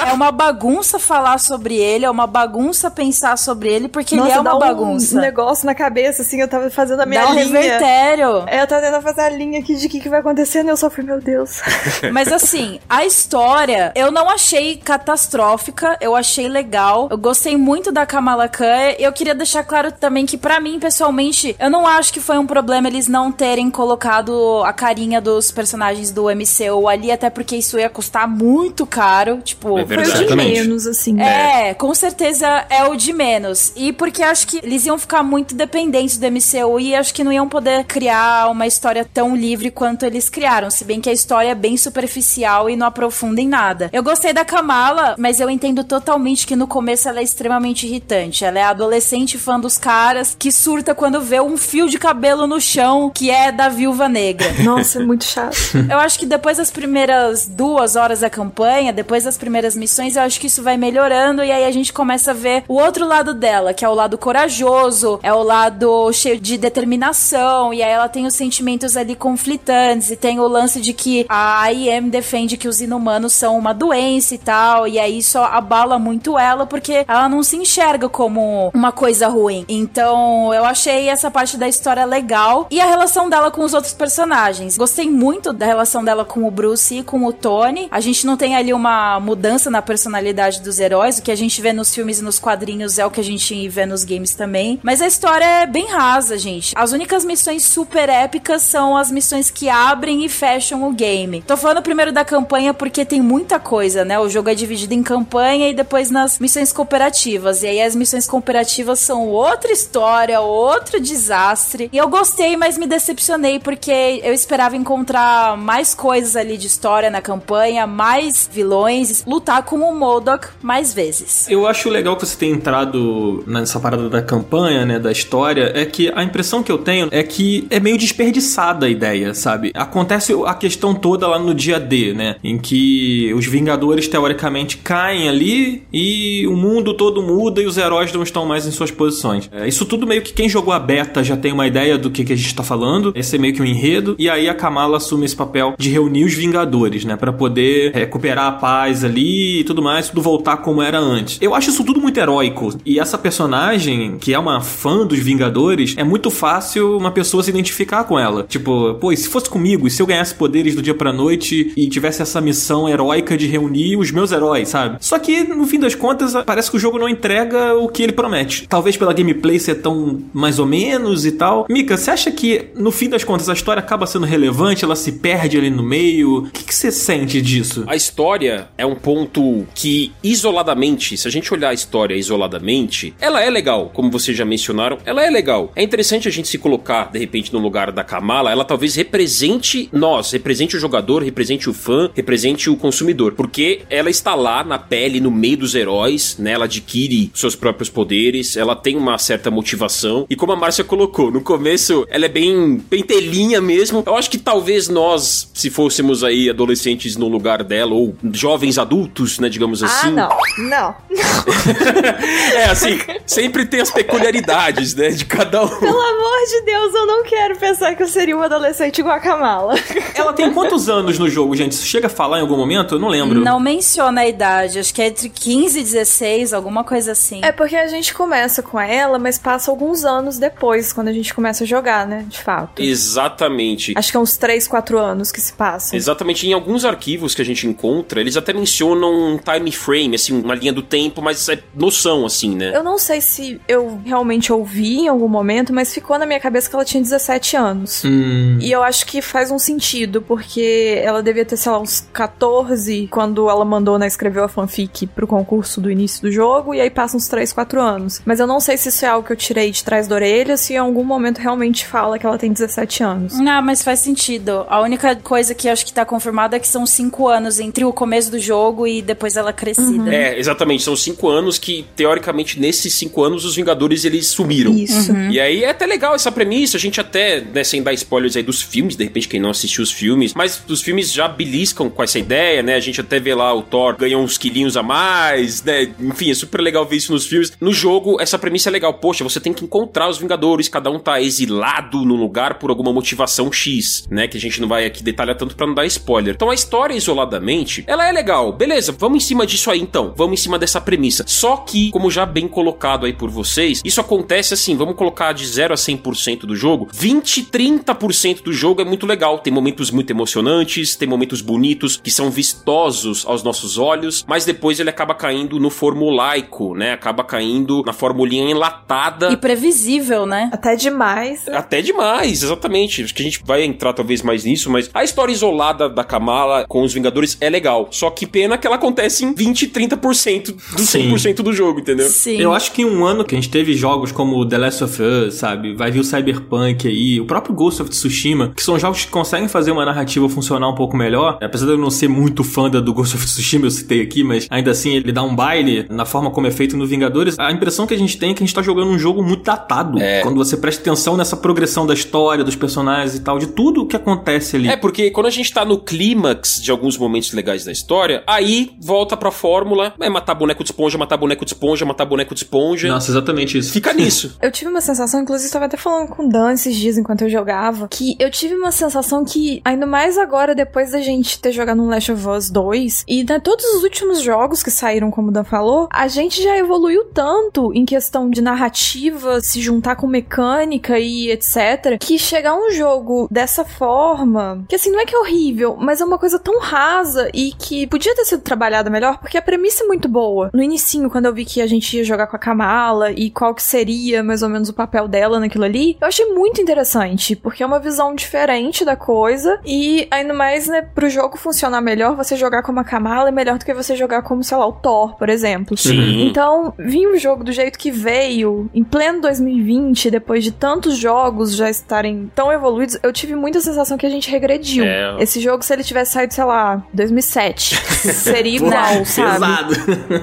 É uma bagunça falar sobre ele, é uma bagunça pensar sobre ele, porque Nossa, ele é dá uma um bagunça. negócio na cabeça, assim, eu tava fazendo a minha Dá um linha. revertério. É, Eu tava tentando fazer a linha aqui de o que, que vai acontecendo e eu só fui, meu Deus. Mas assim, a história eu não achei catastrófica, eu achei legal. Eu gostei muito da Kamala Khan. Eu queria deixar claro também que pra mim, pessoalmente, eu não acho que foi um problema eles não terem colocado a carinha dos personagens do MCU ali, até porque isso ia custar muito caro, tipo, É Foi o de menos, assim. é, com certeza é o de menos. E porque acho que eles iam ficar muito dependentes do MCU e acho que não iam poder criar uma história tão livre quanto eles criaram. Se bem que a história é bem superficial e não aprofunda em nada. Eu gostei da Kamala, mas eu entendo totalmente que no começo ela é extremamente irritante. Ela é adolescente fã dos caras que surta quando vê um fio de cabelo no chão que é da viúva negra. Nossa, é muito chato. Eu acho que depois das primeiras duas horas da campanha, depois das primeiras missões, eu acho que isso vai melhorando e aí a gente começa a ver o outro lado dela, que é o lado corajoso, é o lado cheio de determinação, e aí ela tem os sentimentos ali conflitantes, e tem o lance de que a IM defende que os inumanos são uma doença e tal, e aí isso abala muito ela, porque ela não se enxerga como uma coisa ruim. Então, eu achei essa parte da história legal, e a relação dela com os outros personagens. Gostei muito da relação dela com o Bruce e com o Tony. A gente não tem ali uma mudança na personalidade dos heróis, o que a gente vê nos filmes e nos quadrinhos é o que a gente vê nos games também. Mas a história é bem rasa, gente. As únicas missões super épicas são as missões que abrem e fecham o game. Tô falando primeiro da campanha porque tem muita coisa, né? O jogo é dividido em campanha e depois nas missões cooperativas. E aí as missões cooperativas são outra história, outro desastre. E eu gostei, mas me decepcionei porque eu esperava encontrar mais coisas ali de história na campanha, mais vilões, lutar com o Modok mais vezes. Eu acho legal que você tenha entrado nessa parada da campanha, né, da história, é que a impressão que eu tenho é que é meio desperdiçada a ideia, sabe? Acontece a questão toda lá no dia D, né? Em que os Vingadores teoricamente caem ali e o mundo todo muda e os heróis não estão mais em suas posições. É, isso tudo meio que quem jogou a beta já tem uma ideia do que, que a gente tá falando. Esse é meio que um enredo. E aí a Kamala assume esse papel de reunir os Vingadores, né? para poder recuperar a paz ali e tudo mais, tudo voltar como era antes. Eu acho isso tudo muito heróico. E essa personagem, que é uma fã dos Vingadores, é muito fácil uma pessoa se identificar com ela. Tipo, pô, e se fosse comigo, e se eu ganhasse poderes do dia pra noite e tivesse essa missão heróica de reunir os meus heróis, sabe? Só que, no fim das contas, parece que o jogo não entrega o que ele promete. Talvez pela gameplay ser tão mais ou menos e tal. Mika, você acha que, no fim das contas, a história acaba sendo relevante? Ela se perde ali no meio? O que, que você sente disso? A história é um ponto que, isoladamente, se a gente olhar a história isoladamente, ela é legal, como vocês já mencionaram, ela é legal. É interessante a gente se colocar, de repente, no lugar da Kamala, ela talvez represente nós, represente o jogador, represente o fã, represente o consumidor, porque ela está lá na pele, no meio dos heróis, né? Ela adquire seus próprios poderes, ela tem uma certa motivação, e como a Márcia colocou, no começo ela é bem pentelinha mesmo. Eu acho que talvez nós, se fôssemos aí adolescentes no lugar dela, ou jovens adultos, né, digamos assim. Ah, não. Não. é, assim, sempre tem as peculiaridades, né, de cada um. Pelo amor de Deus, eu não quero pensar que eu seria uma adolescente igual a Kamala. Ela tem quantos anos no jogo, gente? Isso chega a falar em algum momento? Eu não lembro. Não menciona a idade, acho que é entre 15 e 16, alguma coisa assim. É porque a gente começa com ela, mas passa alguns anos depois, quando a gente começa a jogar, né, de fato. Exatamente. Acho que é uns 3, 4 anos que se passam. Exatamente. Em alguns arquivos que a gente encontra, eles até mencionam um time frame, assim, uma linha do tempo, mas é noção, assim, né? Eu não sei se eu realmente ouvi em algum momento, mas ficou na minha cabeça que ela tinha 17 anos. Hum. E eu acho que faz um sentido, porque ela devia ter, sei lá, uns 14 quando ela mandou, né, escreveu a fanfic pro concurso do início do jogo, e aí passa uns 3, 4 anos. Mas eu não sei se isso é algo que eu tirei de trás da orelha, se em algum momento realmente fala que ela tem 17 anos. Ah, mas faz sentido. A única coisa que acho que tá confirmada é que são 5 anos entre o começo do jogo e depois ela crescida. É, exatamente. São cinco anos que, teoricamente, nesses cinco anos, os Vingadores eles sumiram. Isso. E aí é até legal essa premissa, a gente até, né, sem dar spoilers aí dos filmes, de repente quem não assistiu os filmes, mas os filmes já beliscam com essa ideia, né? A gente até vê lá o Thor ganhou uns quilinhos a mais, né? Enfim, é super legal ver isso nos filmes. No jogo, essa premissa é legal. Poxa, você tem que encontrar os Vingadores, cada um tá exilado no lugar por alguma motivação X, né? Que a gente não vai aqui detalhar tanto pra não dar spoiler. Então a história isoladamente, ela é legal. Beleza, vamos em cima disso aí então. Vamos em cima dessa premissa. Só que, como já bem colocado aí por vocês, isso acontece assim, vamos colocar de 0 a 100% do jogo. 20, 30% do jogo é muito legal. Tem momentos muito emocionantes, tem momentos bonitos que são vistosos aos nossos olhos, mas depois ele acaba caindo no formulaico, né? Acaba caindo na formulinha enlatada. E previsível, né? Até demais. Até demais, exatamente. Acho que a gente vai entrar talvez mais nisso, mas a história isolada da Kamala com os Vingadores é legal. Só que pena que ela acontece em 20, 30% do Sim. 100% do jogo, entendeu? Sim. Eu acho que em um ano que a gente teve jogos como The Last of Us, sabe? Vai vir o Cyberpunk aí, o próprio Ghost of Tsushima, que são jogos que conseguem fazer uma narrativa funcionar um pouco melhor. Apesar de eu não ser muito fã da- do Ghost of Tsushima, eu citei aqui, mas ainda assim ele dá um baile na forma como é feito no Vingadores. A impressão que a gente tem é que a gente tá jogando um jogo muito datado. É. Quando você presta atenção nessa progressão da história, dos personagens e tal, de tudo o que acontece ali. É, porque quando a gente tá no clímax de alguns momentos legais da história, aí volta pra fórmula, é matar boneco de esponja, matar boneco de esponja, matar boneco de esponja. Nossa, exatamente isso. Fica nisso. Eu tive uma sensação, inclusive estava até falando com o Dan esses dias enquanto eu jogava, que eu tive uma sensação que, ainda mais agora, depois da gente ter jogado um Last of Us 2, e né, todos os últimos jogos que saíram, como o Dan falou, a gente já evoluiu tanto em questão de narrativa, se juntar com mecânica e etc, que chegar um jogo dessa forma, que assim, não é que é horrível, mas é uma coisa tão rasa e que podia ter sido trabalhada melhor, porque a premissa é muito boa. No inicinho, quando eu vi que a gente ia jogar com a Kamala e qual que seria mais ou menos o papel dela naquilo ali, eu achei muito interessante, porque é uma visão diferente da coisa e ainda mais, né, pro jogo funcionar melhor, você jogar como a Kamala é melhor do que você jogar como, sei lá, o Thor, por exemplo. Sim. Então, vir o jogo do jeito que veio, em pleno 2020, depois de tantos jogos já estarem tão evoluídos, eu tive muita sensação que a gente regrediu. É. Esse jogo, se ele tivesse saído, sei lá, 2007, seria igual, sabe?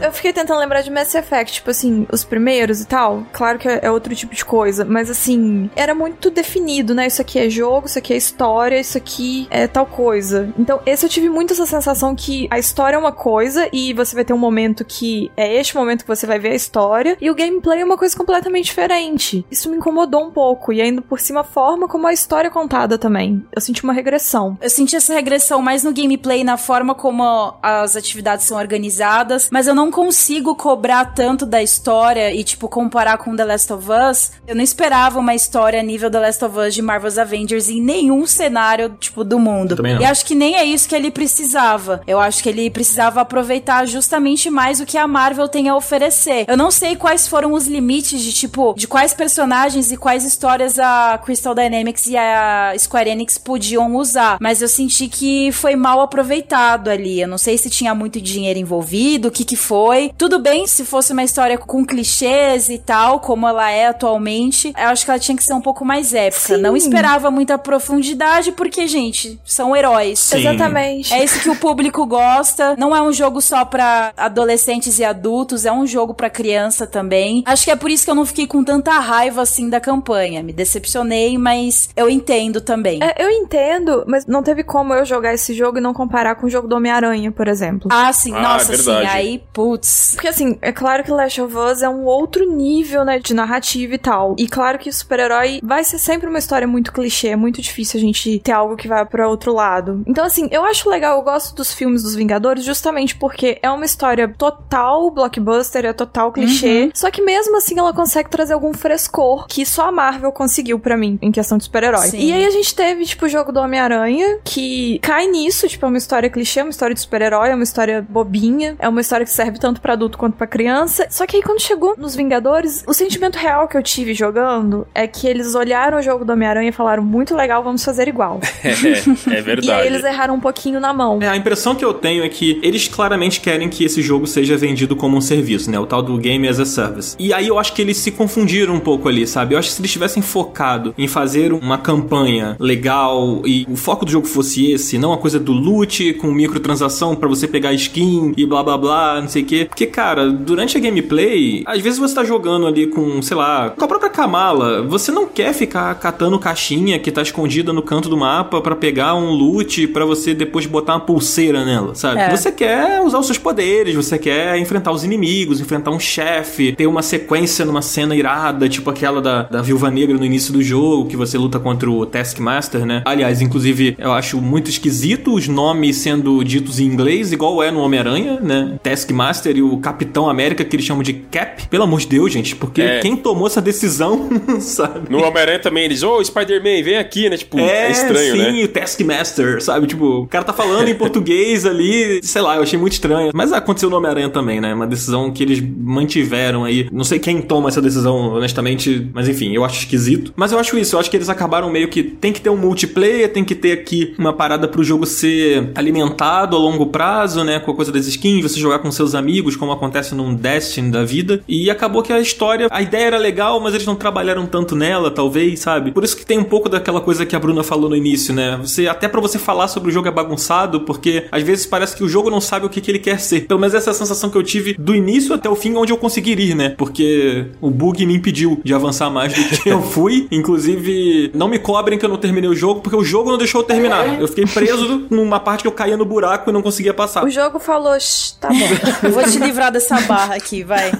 Eu fiquei tentando lembrar de Mass Effect, tipo assim, os primeiros e tal. Claro que é é outro tipo de coisa, mas assim, era muito definido, né? Isso aqui é jogo, isso aqui é história, isso aqui é tal coisa. Então, esse eu tive muito essa sensação que a história é uma coisa e você vai ter um momento que é este momento que você vai ver a história e o gameplay é uma coisa completamente diferente. Isso me incomodou um pouco e ainda por cima a forma como a história é contada também. Eu senti uma regressão. Eu senti essa regressão mais no gameplay, na forma como as atividades são organizadas, mas eu não consigo cobrar tanto da história e, tipo, comparar com The Last of Us. Eu não esperava uma história a nível The Last of Us de Marvel's Avengers em nenhum cenário, tipo, do mundo. Também não. E acho que nem é isso que ele precisava. Eu acho que ele precisava aproveitar justamente mais o que a Marvel tem a oferecer. Eu não sei quais foram os limites de, tipo, de quais personagens e quais histórias a Crystal Dynamics e a Square Enix podiam usar, mas eu senti que foi mal aproveitado ali. Eu não sei se tinha muito dinheiro envolvido, o que que foi. Tudo bem se fosse uma história com clichês e tal, como ela é atualmente. Eu acho que ela tinha que ser um pouco mais épica. Sim. Não esperava muita profundidade, porque, gente, são heróis. Sim. Exatamente. É isso que o público gosta. Não é um jogo só pra adolescentes e adultos, é um jogo pra criança também. Acho que é por isso que eu não fiquei com tanta raiva assim da campanha. Me decepcionei, mas eu entendo também. É, eu entendo, mas não teve como eu jogar esse jogo e não comparar com o jogo do Homem-Aranha, por exemplo. Ah, sim, Ah, nossa, é sim. Aí, putz. Porque assim, é claro que Last of Us é um outro nível, né, de narrativa e tal. E claro que super-herói vai ser sempre uma história muito clichê, é muito difícil a gente ter algo que vai pra outro lado. Então assim, eu acho legal, eu gosto dos filmes dos Vingadores justamente porque é uma história total blockbuster, é total clichê. Só que mesmo assim ela consegue trazer algum frescor que só a Marvel conseguiu pra mim em questão de super-herói. E aí a gente teve, tipo, o jogo do Homem-Aranha, que cai nisso, tipo, é uma história clichê, é uma história de super-herói, é uma história bobinha, é uma história que serve tanto pra adulto quanto pra criança. Só que aí quando chegou nos Vingadores, o sentimento real que eu tive jogando é que eles olharam o jogo do Homem-Aranha e falaram, muito legal, vamos fazer igual. É, é verdade. Eles erraram um pouquinho na mão. É, a impressão que eu tenho é que eles claramente querem que esse jogo seja vendido como um serviço, né? O tal do Game as a Service. E aí eu acho que eles se confundiram um pouco ali, sabe? Eu acho que se eles tivessem focado em fazer uma campanha legal e o foco do jogo fosse esse, não a coisa do loot com microtransação pra você pegar skin e blá blá blá, não sei o quê. Porque, cara, durante a gameplay, às vezes você tá jogando ali com, sei lá, com a própria Kamala, você não quer ficar catando caixinha que tá escondida no canto do mapa pra pegar um loot pra você depois botar uma pulseira nela, sabe? É. Você quer usar os seus poderes, você quer enfrentar os inimigos, enfrentar um chefe, ter uma sequência numa cena irada, tipo aquela da, da Viúva Negra no início do jogo, que você luta contra o Taskmaster, né? Aliás, inclusive, eu acho muito esquisito os nomes sendo ditos em inglês, igual é no Homem-Aranha, né? Taskmaster e o Capitão América, que eles chamam de Cap. Pelo amor de Deus, gente, porque É. quem tomou essa decisão, sabe? No Homem-Aranha também eles, ô Spider-Man, vem aqui, né? Tipo, é, estranho, sim, né? o Taskmaster, sabe? Tipo, o cara tá falando em português ali, sei lá, eu achei muito estranho. Mas aconteceu no Homem-Aranha também, né? Uma decisão que eles mantiveram aí. Não sei quem toma essa decisão, honestamente, mas enfim, eu acho esquisito. Mas eu acho isso, eu acho que eles acabaram meio que tem que ter um multiplayer, tem que ter aqui uma parada pro jogo ser alimentado a longo prazo, né? Com a coisa das skins, você jogar com seus amigos, como acontece num Destiny da vida. E acabou que a história, a ideia era legal, mas eles não trabalharam tanto nela, talvez, sabe? Por isso que tem um pouco daquela coisa que a Bruna falou no início, né? Você até pra você falar sobre o jogo é bagunçado, porque às vezes parece que o jogo não sabe o que, que ele quer ser. Pelo menos essa é a sensação que eu tive do início até o fim, onde eu consegui ir, né? Porque o bug me impediu de avançar mais do que eu fui. Inclusive, não me cobrem que eu não terminei o jogo, porque o jogo não deixou eu terminar. Eu fiquei preso numa parte que eu caía no buraco e não conseguia passar. O jogo falou, "Shh, tá bom. Eu vou te livrar dessa barra aqui, vai.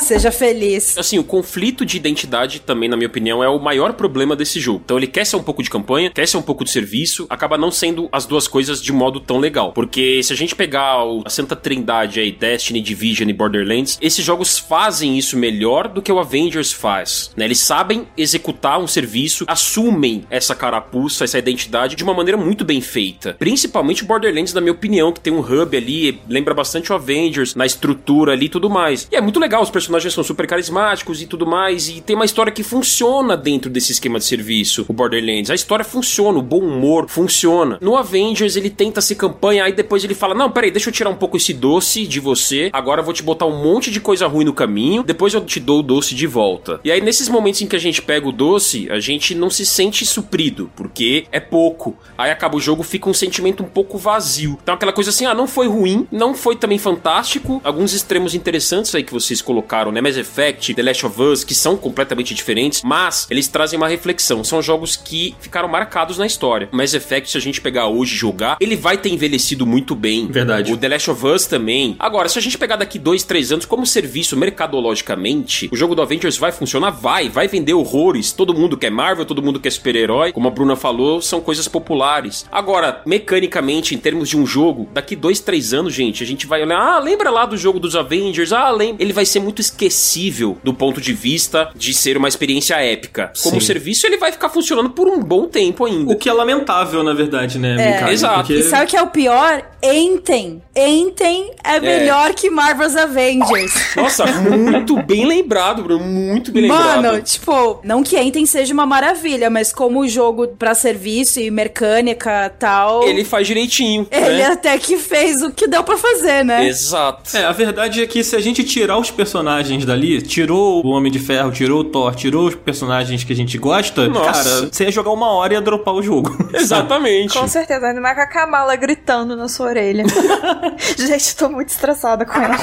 Seja feliz. Assim, o conflito de identidade também, na minha opinião, é o maior problema desse jogo. Então ele quer ser um pouco de campanha, quer ser um pouco de serviço, acaba não sendo as duas coisas de modo tão legal. Porque se a gente pegar o- a Santa Trindade aí, Destiny, Division e Borderlands, esses jogos fazem isso melhor do que o Avengers faz. né? Eles sabem executar um serviço, assumem essa carapuça, essa identidade de uma maneira muito bem feita. Principalmente Borderlands, na minha opinião, que tem um hub ali, lembra bastante o Avengers, na estrutura ali e tudo mais. E é muito legal, os personagens são super carismáticos e tudo mais, e tem uma história que funciona dentro desse esquema de serviço, o Borderlands. A história funciona, o bom humor funciona. No Avengers, ele tenta ser campanha, aí depois ele fala: Não, peraí, deixa eu tirar um pouco esse doce de você, agora eu vou te botar um monte de coisa ruim no caminho, depois eu te dou o doce de volta. E aí, nesses momentos em que a gente pega o doce, a gente não se sente suprido, porque é pouco. Aí acaba o jogo, fica um sentimento um pouco vazio. Então, aquela coisa assim: ah, não foi ruim, não foi também fantástico. Alguns extremos interessantes aí que vocês colocaram, né? Mass Effect, The Last of Us, que são completamente diferentes, mas eles trazem uma reflexão. São jogos que ficaram marcados na história. Mass Effect, se gente pegar hoje e jogar, ele vai ter envelhecido muito bem. Verdade. O The Last of Us também. Agora, se a gente pegar daqui dois, três anos como serviço mercadologicamente, o jogo do Avengers vai funcionar? Vai. Vai vender horrores. Todo mundo quer Marvel, todo mundo quer super-herói. Como a Bruna falou, são coisas populares. Agora, mecanicamente, em termos de um jogo, daqui dois, três anos, gente, a gente vai olhar, ah, lembra lá do jogo dos Avengers? Ah, lembra. Ele vai ser muito esquecível do ponto de vista de ser uma experiência épica. Como Sim. serviço, ele vai ficar funcionando por um bom tempo ainda. O que é lamentável, na verdade, né, É, exato. Porque- E sabe o que é o pior? Enten. Enten é melhor que Marvel's Avengers. Nossa, muito bem lembrado, Bruno. Muito bem lembrado. Mano, tipo, não que Enten seja uma maravilha, mas como jogo pra serviço e mecânica tal. Ele faz direitinho. ele né? até que fez o que deu pra fazer, né? Exato. É, a verdade é que se a gente tirar os personagens dali, tirou o Homem de Ferro, tirou o Thor, tirou os personagens que a gente gosta, Nossa. cara, você ia jogar uma hora e ia dropar o jogo. Exatamente. Com certeza, ainda mais com a Kamala gritando na sua orelha. Gente, tô muito estressada com ela.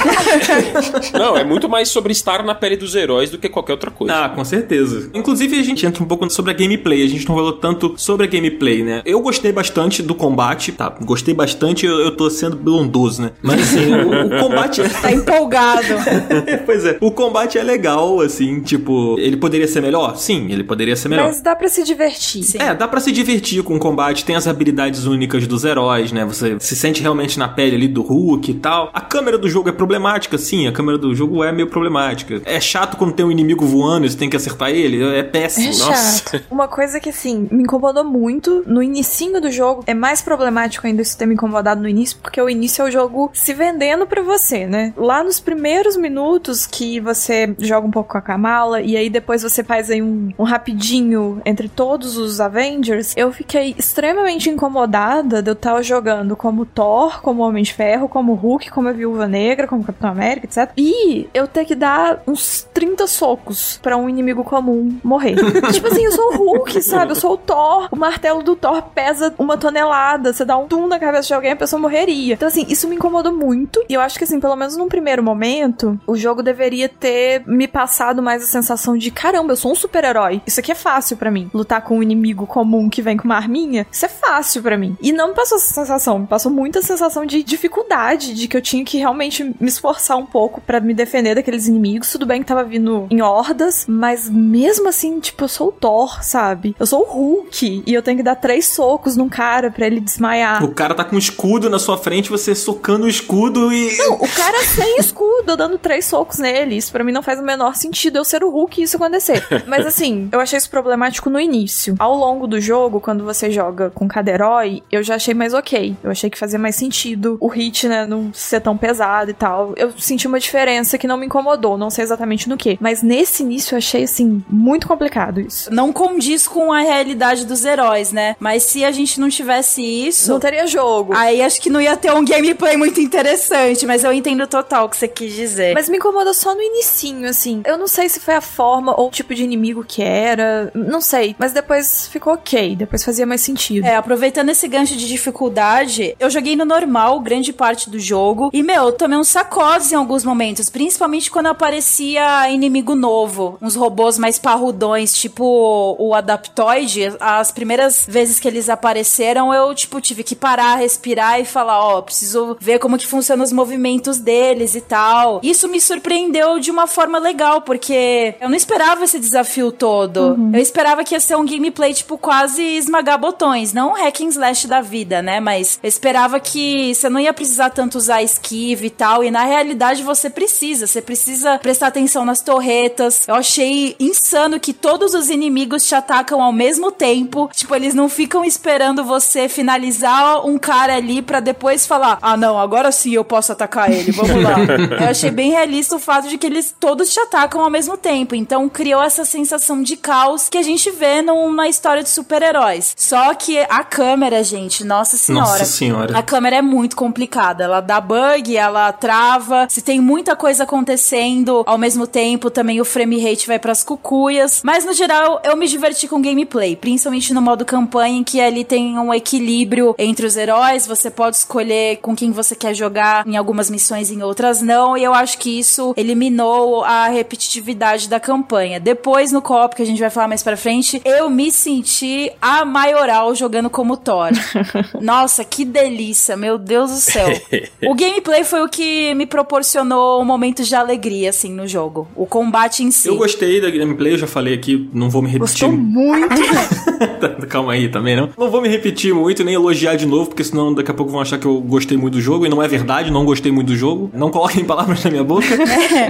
Não, é muito mais sobre estar na pele dos heróis do que qualquer outra coisa. Ah, com certeza. Inclusive, a gente entra um pouco sobre a gameplay. A gente não falou tanto sobre a gameplay, né? Eu gostei bastante do combate, tá? Gostei bastante, eu, eu tô sendo bondoso, né? Mas assim, o, o combate é. Tá empolgado. pois é, o combate é legal, assim, tipo, ele poderia ser melhor? Sim, ele poderia ser melhor. Mas dá pra se divertir. Sim. É, dá pra se divertir com o combate, tem as habilidades únicas dos heróis, né? Você se sente realmente na pele ali do Hulk e tal. A câmera do jogo é problemática, sim, a câmera do jogo é meio problemática. É chato quando tem um inimigo voando e você tem que acertar ele, é péssimo. É Nossa. chato. Uma coisa que, assim, me incomodou muito no inicinho do jogo, é mais problemático ainda isso ter me incomodado no início, porque o início é o jogo se vendendo pra você, né? Lá nos primeiros minutos que você joga um pouco com a Kamala, e aí depois você faz aí um, um rapidinho entre todos os Avengers, eu fiquei extremamente incomodada de eu estar jogando como Thor, como Homem de Ferro, como Hulk, como a Viúva Negra, como Capitão América, etc. E eu ter que dar uns 30 socos pra um inimigo comum morrer. tipo assim, eu sou o Hulk, sabe? Eu sou o Thor. O martelo do Thor pesa uma tonelada. Você dá um tum na cabeça de alguém, a pessoa morreria. Então, assim, isso me incomodou muito. E eu acho que, assim, pelo menos num primeiro momento, o jogo deveria ter me passado mais a sensação de: caramba, eu sou um super-herói. Isso aqui é fácil pra mim. Lutar com um inimigo comum que vem com uma arminha, isso é fácil pra mim. E não me passou essa sensação, me passou muita sensação de dificuldade, de que eu tinha que realmente me esforçar um pouco pra me defender daqueles inimigos. Tudo bem que tava vindo em hordas, mas mesmo assim, tipo, eu sou o Thor, sabe? Eu sou o Hulk e eu tenho que dar três socos num cara pra ele desmaiar. O cara tá com um escudo na sua frente, você socando o escudo e. Não, o cara sem escudo, eu dando três socos nele. Isso pra mim não faz o menor sentido eu ser o Hulk e isso acontecer. Mas assim, eu achei isso problemático no início. Ao longo do jogo, quando você joga com cada herói, eu já achei mais ok. Eu achei que fazia mais sentido o hit, né, não ser tão pesado e tal. Eu senti uma diferença que não me incomodou, não sei exatamente no que. Mas nesse início eu achei, assim, muito complicado isso. Não condiz com a realidade dos heróis, né? Mas se a gente não tivesse isso. Não teria jogo. Aí acho que não ia ter um gameplay muito interessante, mas eu entendo total o que você quis dizer. Mas me incomodou só no inicinho, assim. Eu não sei se foi a forma ou o tipo de inimigo que era. Não sei. Mas depois ficou ok. Depois fazia mais sentido. É, aproveitando esse gancho de dificuldade, eu joguei no normal grande parte do jogo. E, meu, eu tomei uns sacodes em alguns momentos. Principalmente quando aparecia inimigo novo. Uns robôs mais parrudões, tipo o Adaptoid. As primeiras vezes que eles apareceram, eu, tipo, tive que parar, respirar e falar: ó, preciso ver como que funcionam os movimentos deles e tal. Isso me surpreendeu de uma forma legal, porque eu não esperava esse desafio todo. Eu esperava que ia ser um gameplay, tipo, quase esmagar botões. Não um hack and slash da vida, né? Mas eu esperava que você não ia precisar tanto usar esquive e tal. E na realidade você precisa. Você precisa prestar atenção nas torretas. Eu achei insano que todos os inimigos te atacam ao mesmo tempo. Tipo, eles não ficam esperando você finalizar um cara ali pra depois falar: Ah, não, agora sim eu posso atacar ele. Vamos lá. eu achei bem realista o fato de que eles todos te atacam ao mesmo tempo. Então criou essa sensação de caos que a gente vê numa história de super-heróis. Só que a câmera, gente, nossa senhora. Nossa senhora. A câmera é muito complicada. Ela dá bug, ela trava. Se tem muita coisa acontecendo ao mesmo tempo, também o frame rate vai pras cucuias. Mas no geral, eu me diverti com gameplay, principalmente no modo campanha, em que ali tem um equilíbrio entre os heróis. Você pode escolher com quem você quer jogar em algumas missões, em outras não. E eu acho que isso eliminou a repetitividade da campanha. Depois, no co-op, que a gente vai falar mais pra frente, eu me senti a maioral jogando como Thor. Nossa, que delícia, meu Deus do céu. o gameplay foi o que me proporcionou momentos de alegria, assim, no jogo. O combate em si. Eu gostei da gameplay, eu já falei aqui, não vou me repetir. Gostou muito. Calma aí também, não. Não vou me repetir muito, nem elogiar de novo, porque senão daqui a pouco vão achar que eu gostei muito do jogo, e não é verdade, não gostei muito do jogo. Não coloquem palavras na minha boca.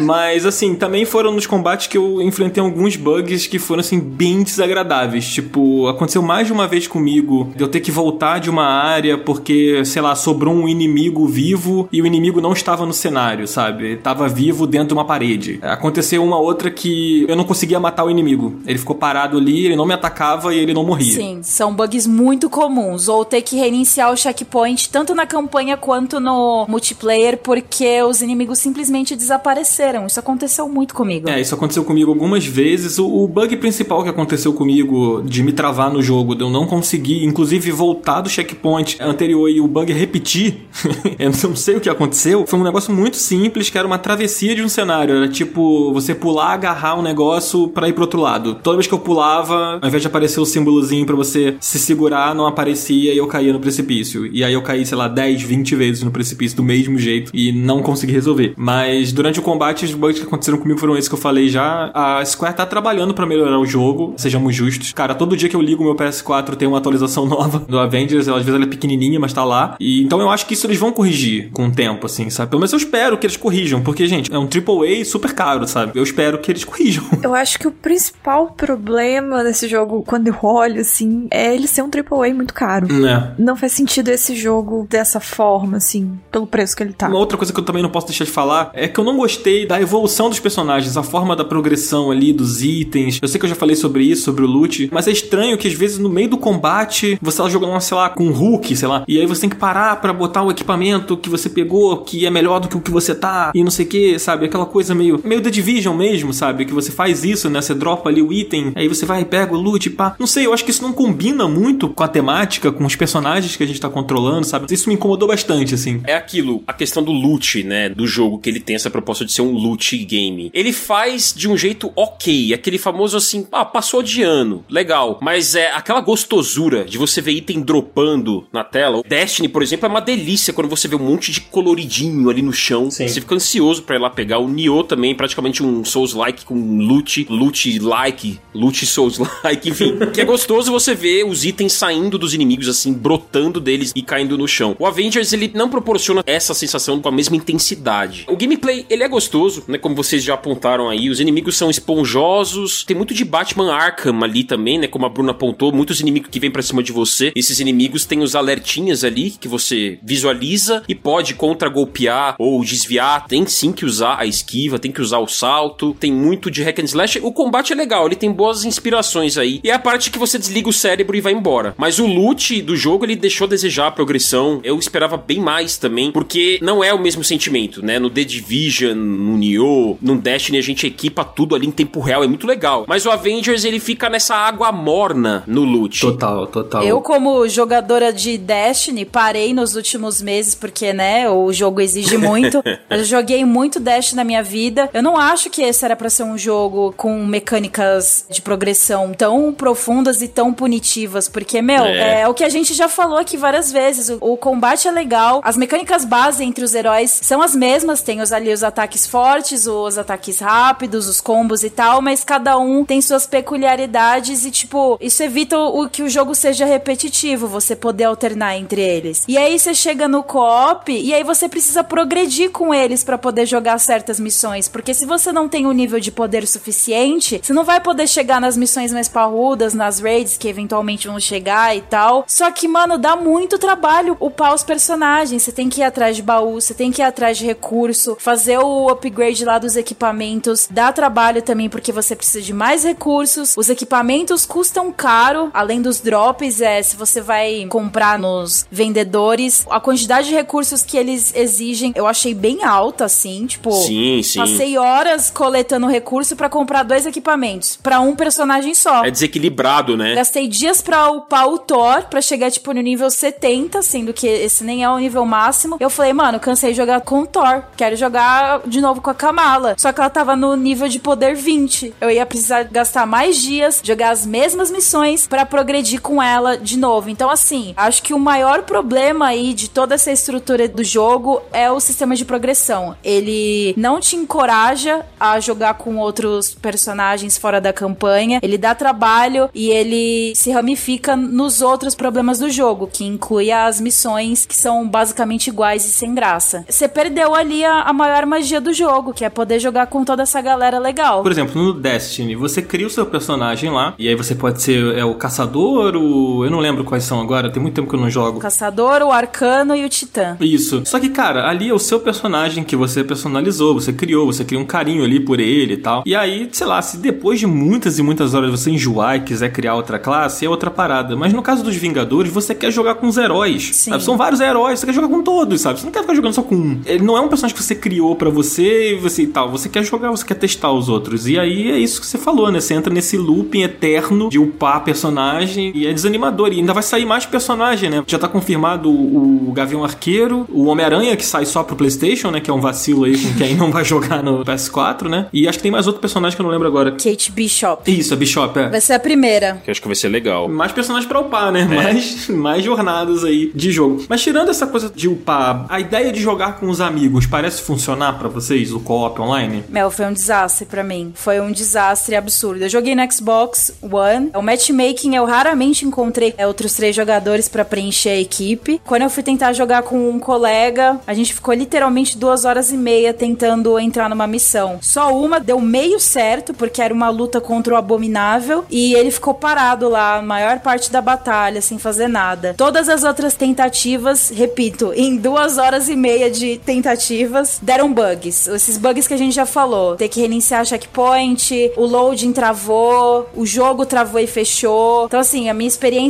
Mas, assim, também foram nos combates que eu enfrentei alguns bugs que foram, assim, bem desagradáveis. Tipo, aconteceu mais de uma vez comigo de eu ter que voltar de uma área porque, sei lá, sobrou um inimigo vivo e o inimigo não estava no cenário, sabe? Tava vivo dentro de uma parede. Aconteceu uma outra que eu não conseguia matar o inimigo. Ele ficou parado ali, ele não me atacava e ele não morria. Sim, são bugs muito comuns. Ou ter que reiniciar o checkpoint, tanto na campanha quanto no multiplayer, porque os inimigos simplesmente desapareceram. Isso aconteceu muito comigo. É, isso aconteceu comigo algumas vezes. O, o bug principal que aconteceu comigo de me travar no jogo, de eu não conseguir, inclusive, voltar do checkpoint anterior e o bug repetir, eu não sei o que aconteceu, foi um negócio muito simples, que era uma travessia de um cenário. Era tipo, você pular, agarrar um negócio para ir pro outro lado. Toda vez que eu pulava, ao invés de aparecer o símbolozinho para você se segurar, não aparecia e eu caía no precipício. E aí eu caí, sei lá, 10, 20 vezes no precipício do mesmo jeito e não consegui resolver. Mas durante o combate, os bugs que aconteceram comigo foram esses que eu falei já. A Square tá trabalhando para melhorar o jogo, sejamos justos. Cara, todo dia que eu ligo meu PS4 tem uma atualização nova do Avengers, às vezes ela é pequenininha, mas tá lá. E então eu acho que isso eles vão corrigir com o tempo, assim, sabe? Pelo menos eu espero que eles corrijam, porque, gente, é um AAA super caro, sabe? Eu espero que eles corrijam. Eu acho que o principal problema desse jogo, quando eu olho, assim, é ele ser um AAA muito caro. É. Não faz sentido esse jogo dessa forma, assim, pelo preço que ele tá. Uma outra coisa que eu também não posso deixar de falar é que eu não gostei da evolução dos personagens, a forma da progressão ali, dos itens. Eu sei que eu já falei sobre isso, sobre o loot, mas é estranho que às vezes no meio do combate você tá jogando, sei lá, com um Hulk, sei lá, e aí você tem que parar para botar o equipamento que você pegou, que é melhor do que o que você tá, e não sei o que, sabe? Aquela coisa meio, meio The Division mesmo, sabe? Que você faz isso, né? Você dropa ali o item, aí você vai pega o loot, pá. Não sei, eu acho que isso não combina muito com a temática, com os personagens que a gente tá controlando, sabe? Isso me incomodou bastante, assim. É aquilo, a questão do loot, né, do jogo, que ele tem essa proposta de ser um loot game. Ele faz de um jeito ok, aquele famoso assim, ah, passou de ano, legal. Mas é aquela gostosura de você ver item dropando na tela. Destiny, por exemplo, é uma delícia quando você vê um monte de coloridinho ali no chão. Sim. Você fica ansioso pra ir lá pegar. O Nioh também, praticamente um Souls-like com loot, loot-like, loot Souls-like, enfim. que é gostoso você ver os itens saindo dos inimigos, assim, brotando deles e caindo no chão. O Avengers, ele não proporciona essa sensação com a mesma intensidade. O gameplay, ele é gostoso, né? Como vocês já apontaram aí. Os inimigos são esponjosos. Tem muito de Batman Arkham ali também, né? Como a Bruna apontou. Muitos inimigos que vêm pra cima de você. Esses inimigos têm os alertinhas ali que você visualiza e pode contra-golpear ou desviar. Tem sim que usar a esquiva, tem que usar o salto. Tem muito de hack and slash. O combate é legal, ele tem boas inspirações aí. E é a parte que você desliga o cérebro e vai embora. Mas o loot do jogo, ele deixou a desejar a progressão. Eu esperava bem mais também, porque não é o mesmo sentimento, né? No The Division, no Nioh, no Destiny, a gente equipa tudo ali em tempo real, é muito legal. Mas o Avengers, ele fica nessa água morna no loot. Total, total. Eu, como jogadora de Destiny, parei nos últimos meses, porque, né, o jogo exige muito. eu joguei muito Destiny na minha vida. Eu não acho que esse era pra ser um jogo com mecânicas de progressão tão profundas e tão punitivas, porque, meu, É. é, o que a gente já falou aqui várias vezes. O, o combate é legal, as mecânicas base entre os heróis são as mesmas, tem os, ali os ataques fortes, os ataques rápidos, os combos e tal, mas cada um tem suas peculiaridades e, tipo, isso evita o, o que o jogo seja repetitivo, você poder alternar entre eles. E aí você chega no co-op e aí você precisa progredir com eles pra poder jogar certas missões, porque se você não tem o nível de poder suficiente, você não vai poder chegar nas missões mais parrudas, nas raids que eventualmente vão chegar e tal. Só que, mano, dá muito trabalho upar os personagens. Você tem que ir atrás de baú, você tem que ir atrás de recurso, fazer o upgrade lá dos equipamentos. Dá trabalho também porque você precisa de mais recursos. Os equipamentos custam caro, além dos drops, é, se você vai comprar nos desenvolvedores. A quantidade de recursos que eles exigem, eu achei bem alta, assim. Tipo, Sim, sim. passei horas coletando recurso pra comprar dois equipamentos. pra um personagem só. É desequilibrado, né? Gastei dias pra upar o Thor, pra chegar, tipo, no nível 70, sendo que esse nem é o nível máximo. Eu falei, mano, cansei de jogar com o Thor. Quero jogar de novo com a Kamala. Só que ela tava no nível de poder 20. Eu ia precisar gastar mais dias, jogar as mesmas missões pra progredir com ela de novo. Então, assim, acho que o maior problema aí de toda essa estrutura do jogo é o sistema de progressão. Ele não te encoraja a jogar com outros personagens fora da campanha. Ele dá trabalho e ele se ramifica nos outros problemas do jogo, que inclui as missões que são basicamente iguais e sem graça. Você perdeu ali a, a maior magia do jogo, que é poder jogar com toda essa galera legal. Por exemplo, no Destiny, você cria o seu personagem lá, e aí você pode ser é, o caçador, o. Eu não lembro quais são agora, tem muito tempo que eu não jogo. O caçador, o arcano e o titã. Isso. Só que, cara, ali é o seu personagem que você personalizou, você criou, você cria um carinho ali por ele e tal. E aí, sei lá, se depois de muitas e muitas horas você enjoar e quiser criar outra classe, é outra parada. Mas no caso dos Vingadores, você quer jogar com os heróis. Sim. Sabe? São vários heróis, você quer jogar com todos, sabe? Você não quer ficar jogando só com um. Ele não é um personagem que você criou pra você e você e tal. Você quer jogar, você quer testar os outros. E aí é isso que você falou, né? Você entra nesse looping eterno de upar personagem e é desanimador. E ainda vai sair mais personagem, né? Já tá confirmado o, o Gavião Arqueiro, o Homem-Aranha, que sai só pro PlayStation, né? Que é um vacilo aí com quem não vai jogar no PS4, né? E acho que tem mais outro personagem que eu não lembro agora. Kate Bishop. Isso, a Bishop, é. Vai ser a primeira. Que eu acho que vai ser legal. Mais personagens pra upar, né? Mais, mais jornadas aí de jogo. Mas tirando essa coisa de upar, a ideia de jogar com os amigos parece funcionar pra vocês, o co-op online? Mel, foi um desastre pra mim. Foi um desastre absurdo. Eu joguei no Xbox One. O matchmaking eu raramente encontrei é, outros três jogadores pra preencher a equipe. Quando eu fui tentar jogar com um colega, a gente ficou literalmente duas horas e meia tentando entrar numa missão. Só uma deu meio certo, porque era uma luta contra o Abominável, e ele ficou parado lá a maior parte da batalha, sem fazer nada. Todas as outras tentativas, repito, em duas horas e meia de tentativas, deram bugs. Esses bugs que a gente já falou. Ter que reiniciar checkpoint, o loading travou, o jogo travou e fechou. Então, assim, a minha experiência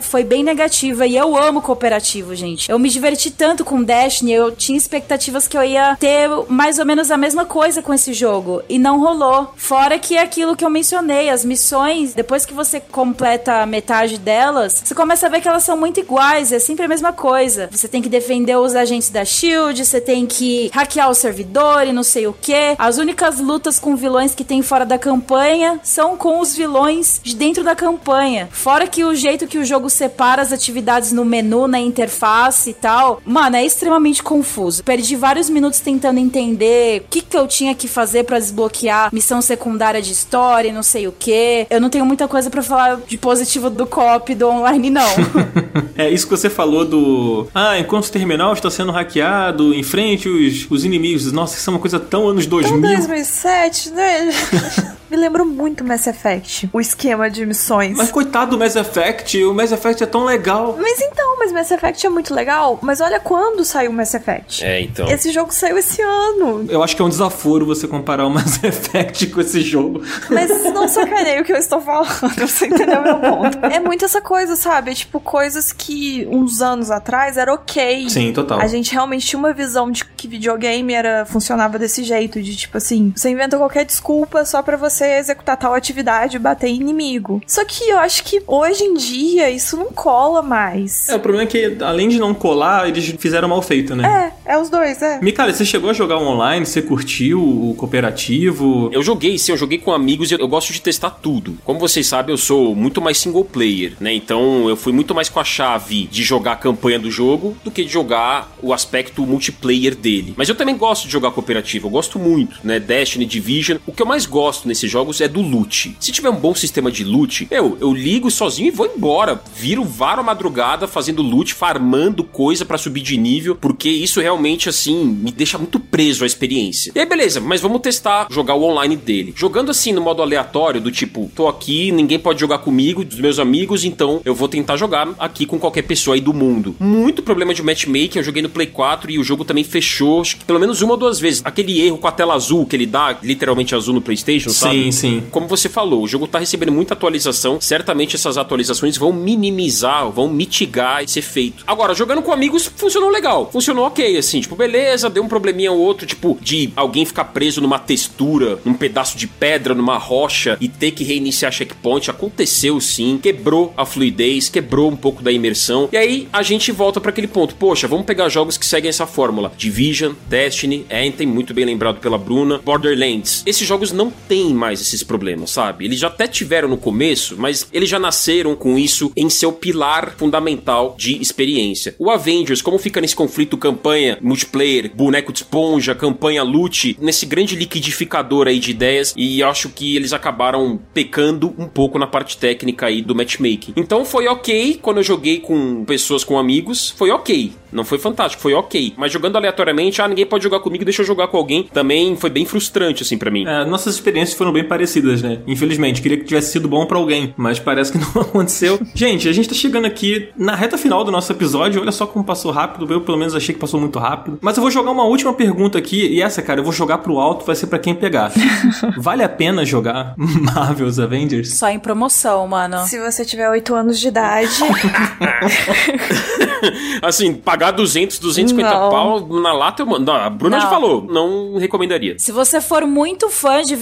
foi bem negativa e eu amo cooperativo, gente. Eu me diverti tanto com Destiny, eu tinha expectativas que eu ia ter mais ou menos a mesma coisa com esse jogo. E não rolou. Fora que é aquilo que eu mencionei, as missões, depois que você completa metade delas, você começa a ver que elas são muito iguais, é sempre a mesma coisa. Você tem que defender os agentes da Shield, você tem que hackear o servidor e não sei o que. As únicas lutas com vilões que tem fora da campanha são com os vilões de dentro da campanha. Fora que o jeito que o jogo separa as atividades no menu, na interface e tal, mano, é extremamente confuso. Perdi vários minutos tentando entender o que, que eu tinha que fazer pra desbloquear missão secundária de história e não sei o que. Eu não tenho muita coisa pra falar de positivo do co-op do online, não. É isso que você falou do. Ah, enquanto o terminal está sendo hackeado, enfrente os, os inimigos. Nossa, isso é uma coisa tão anos 2000. Então 2007, né? Me lembrou muito Mass Effect, o esquema de missões. Mas coitado do Mass Effect, o Mass Effect é tão legal. Mas então, mas Mass Effect é muito legal. Mas olha quando saiu Mass Effect. É, então. Esse jogo saiu esse ano. Eu acho que é um desaforo você comparar o Mass Effect com esse jogo. Mas não sacanei o que eu estou falando, você entendeu meu ponto. É muito essa coisa, sabe? É tipo coisas que uns anos atrás era ok. Sim, total. A gente realmente tinha uma visão de que videogame era funcionava desse jeito, de tipo assim, você inventa qualquer desculpa só pra você executar tal atividade e bater em inimigo. Só que eu acho que hoje em dia isso não cola mais. É, o problema é que, além de não colar, eles fizeram mal feito, né? É, é os dois, é. Mikali, você chegou a jogar online? Você curtiu o cooperativo? Eu joguei, sim, eu joguei com amigos e eu gosto de testar tudo. Como vocês sabem, eu sou muito mais single player, né? Então eu fui muito mais com a chave de jogar a campanha do jogo do que de jogar o aspecto multiplayer dele. Mas eu também gosto de jogar cooperativo, eu gosto muito, né? Destiny, Division. O que eu mais gosto jogos é do loot. Se tiver um bom sistema de loot, eu, eu ligo sozinho e vou embora. Viro varo a madrugada fazendo loot, farmando coisa pra subir de nível, porque isso realmente, assim, me deixa muito preso à experiência. E aí, beleza, mas vamos testar jogar o online dele. Jogando assim no modo aleatório, do tipo, tô aqui, ninguém pode jogar comigo, dos meus amigos, então eu vou tentar jogar aqui com qualquer pessoa aí do mundo. Muito problema de matchmaking, eu joguei no Play 4 e o jogo também fechou, acho que pelo menos uma ou duas vezes. Aquele erro com a tela azul que ele dá, literalmente azul no PlayStation, sabe? Sim, sim. Como você falou, o jogo tá recebendo muita atualização. Certamente essas atualizações vão minimizar, vão mitigar esse efeito. Agora, jogando com amigos, funcionou legal. Funcionou ok, assim. Tipo, beleza, deu um probleminha ou outro, tipo, de alguém ficar preso numa textura, num pedaço de pedra, numa rocha e ter que reiniciar checkpoint. Aconteceu sim. Quebrou a fluidez, quebrou um pouco da imersão. E aí a gente volta para aquele ponto. Poxa, vamos pegar jogos que seguem essa fórmula. Division, Destiny, Anthem, muito bem lembrado pela Bruna, Borderlands. Esses jogos não têm mais esses problemas, sabe? Eles já até tiveram no começo, mas eles já nasceram com isso em seu pilar fundamental de experiência. O Avengers, como fica nesse conflito campanha, multiplayer, boneco de esponja, campanha loot, nesse grande liquidificador aí de ideias, e acho que eles acabaram pecando um pouco na parte técnica aí do matchmaking. Então foi ok quando eu joguei com pessoas, com amigos, foi ok. Não foi fantástico, foi ok. Mas jogando aleatoriamente, ah, ninguém pode jogar comigo, deixa eu jogar com alguém. Também foi bem frustrante, assim, para mim. É, nossas experiências foram bem parecidas, né? Infelizmente, queria que tivesse sido bom para alguém, mas parece que não aconteceu. gente, a gente tá chegando aqui na reta final do nosso episódio. Olha só como passou rápido. Eu, pelo menos, achei que passou muito rápido. Mas eu vou jogar uma última pergunta aqui, e essa, cara, eu vou jogar pro alto, vai ser para quem pegar. vale a pena jogar Marvel's Avengers? Só em promoção, mano. Se você tiver 8 anos de idade. assim, pagar 200, 250 Não. pau na lata, eu mando. Não, a Bruna Não. já falou, não recomendaria. Se você for muito fã de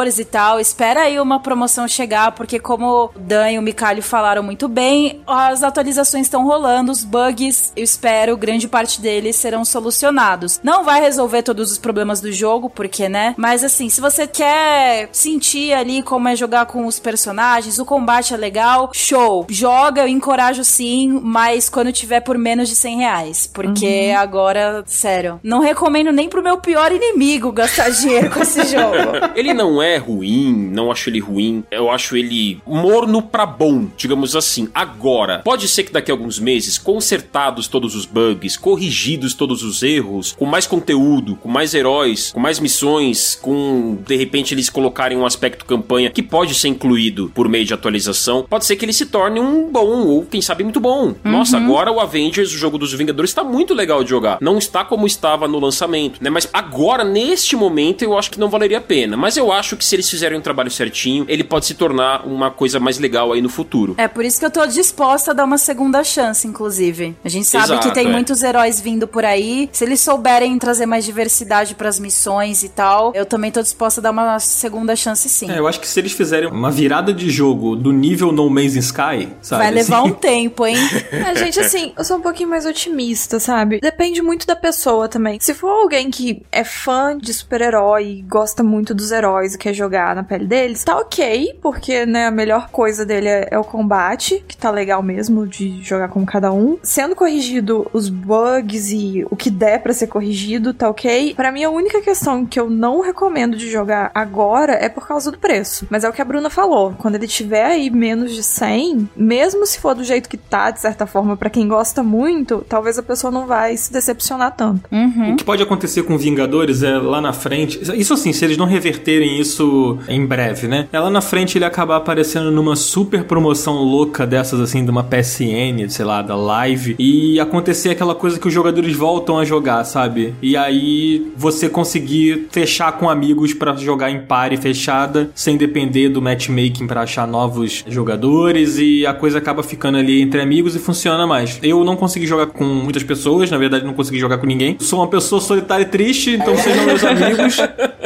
Vingadores e tal, espera aí uma promoção chegar, porque como o Dan e o Micalho falaram muito bem, as atualizações estão rolando, os bugs, eu espero, grande parte deles serão solucionados. Não vai resolver todos os problemas do jogo, porque, né? Mas assim, se você quer sentir ali como é jogar com os personagens, o combate é legal, show. Joga, eu encorajo sim, mas quando tiver por menos de 100 reais. Porque agora, sério, não recomendo nem pro meu pior inimigo gastar dinheiro com esse jogo. Ele não é ruim, não acho ele ruim. Eu acho ele morno pra bom, digamos assim. Agora, pode ser que daqui a alguns meses, consertados todos os bugs, corrigidos todos os erros, com mais conteúdo, com mais heróis, com mais missões, com de repente eles colocarem um aspecto campanha que pode ser incluído por meio de atualização, pode ser que ele se torne um bom ou quem sabe muito bom. Nossa, agora o Avengers, o jogo dos Vingadores, tá muito legal de jogar. Não está como estava no lançamento, né? Mas agora, neste momento, eu acho que não valeria a pena. Mas eu acho que se eles fizerem um trabalho certinho, ele pode se tornar uma coisa mais legal aí no futuro. É por isso que eu tô disposta a dar uma segunda chance, inclusive. A gente sabe Exato, que tem é. muitos heróis vindo por aí. Se eles souberem trazer mais diversidade pras missões e tal, eu também tô disposta a dar uma segunda chance sim. É, eu acho que se eles fizerem uma virada de jogo do nível No Man's Sky, sabe? Vai levar assim, um tempo, hein? É, gente, assim, eu sou um pouquinho mais otimista, sabe? Depende muito da pessoa também. Se for alguém que é fã de super-herói e gosta muito dos heróis e quer jogar na pele deles, tá ok, porque, né, a melhor coisa dele é, é o combate, que tá legal mesmo de jogar com cada um. Sendo corrigido os bugs e o que der pra ser corrigido, tá ok. Pra mim, a única questão que eu não recomendo de jogar agora é por causa do preço. Mas é o que a Bruna falou. Quando ele tiver aí menos de 100, mesmo se for do jeito que tá, de certa forma, pra quem gosta muito, talvez a pessoa não vai se decepcionar tanto. O que pode acontecer com Vingadores é lá na frente. Isso assim, se eles não reverterem isso em breve, né? É lá na frente ele acabar aparecendo numa super promoção louca dessas, assim, de uma PSN, sei lá, da live. E acontecer aquela coisa que os jogadores voltam a jogar, sabe? E aí você conseguir fechar com amigos pra jogar em pare fechada, sem depender do matchmaking pra achar novos jogadores. E a coisa acaba ficando ali entre amigos e funciona mais. Eu não consegui jogar com muitas pessoas, na verdade não consegui jogar com ninguém. Sou uma pessoa solitária e triste, então sejam meus amigos,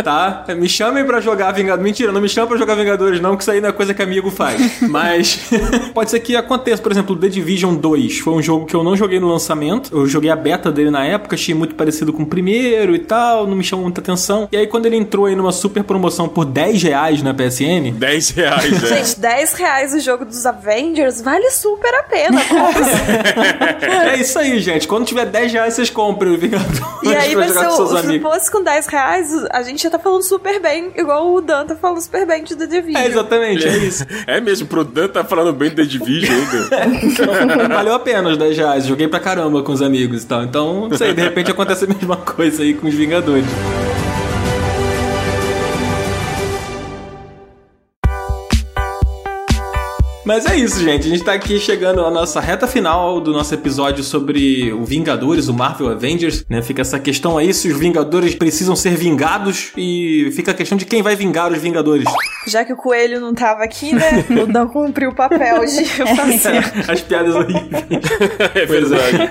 tá? Me chamem pra jogar Vingadores. Mentira, não me chamem pra jogar Vingadores, não, que isso aí não é coisa que amigo faz. Mas pode ser que aconteça. Por exemplo, The Division 2 foi um jogo que eu não joguei no lançamento. Eu joguei a beta dele na época, achei muito parecido com o primeiro e tal, não me chamou muita atenção. E aí, quando ele entrou aí numa super promoção por 10 reais na PSN, 10 reais, é. Gente, 10 reais o jogo dos Avengers vale super a pena. compra. é isso aí, gente. Quando tiver 10 reais, vocês comprem o Vingadores E aí vai jogar ser com o, seus se amigos. fosse com 10 reais, a gente já tá falando super bem, igual o Dan tá falando super bem de The Division. É, exatamente, é isso. É mesmo, pro Dan tá falando bem do The Division ainda. Valeu a pena os 10 reais. Joguei pra caramba com os amigos e tal. Então, não sei, de repente acontece a mesma coisa aí com os Vingadores. Mas é isso, gente. A gente tá aqui chegando à nossa reta final do nosso episódio sobre o Vingadores, o Marvel Avengers, né? Fica essa questão aí se os Vingadores precisam ser vingados e fica a questão de quem vai vingar os Vingadores. Já que o coelho não tava aqui, né? O Dan cumpriu o papel de fazer. As piadas horríveis. É verdade.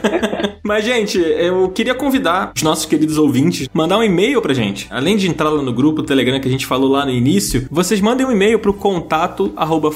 Mas, gente, eu queria convidar os nossos queridos ouvintes a mandar um e-mail pra gente. Além de entrar lá no grupo Telegram que a gente falou lá no início, vocês mandem um e-mail pro contato arroba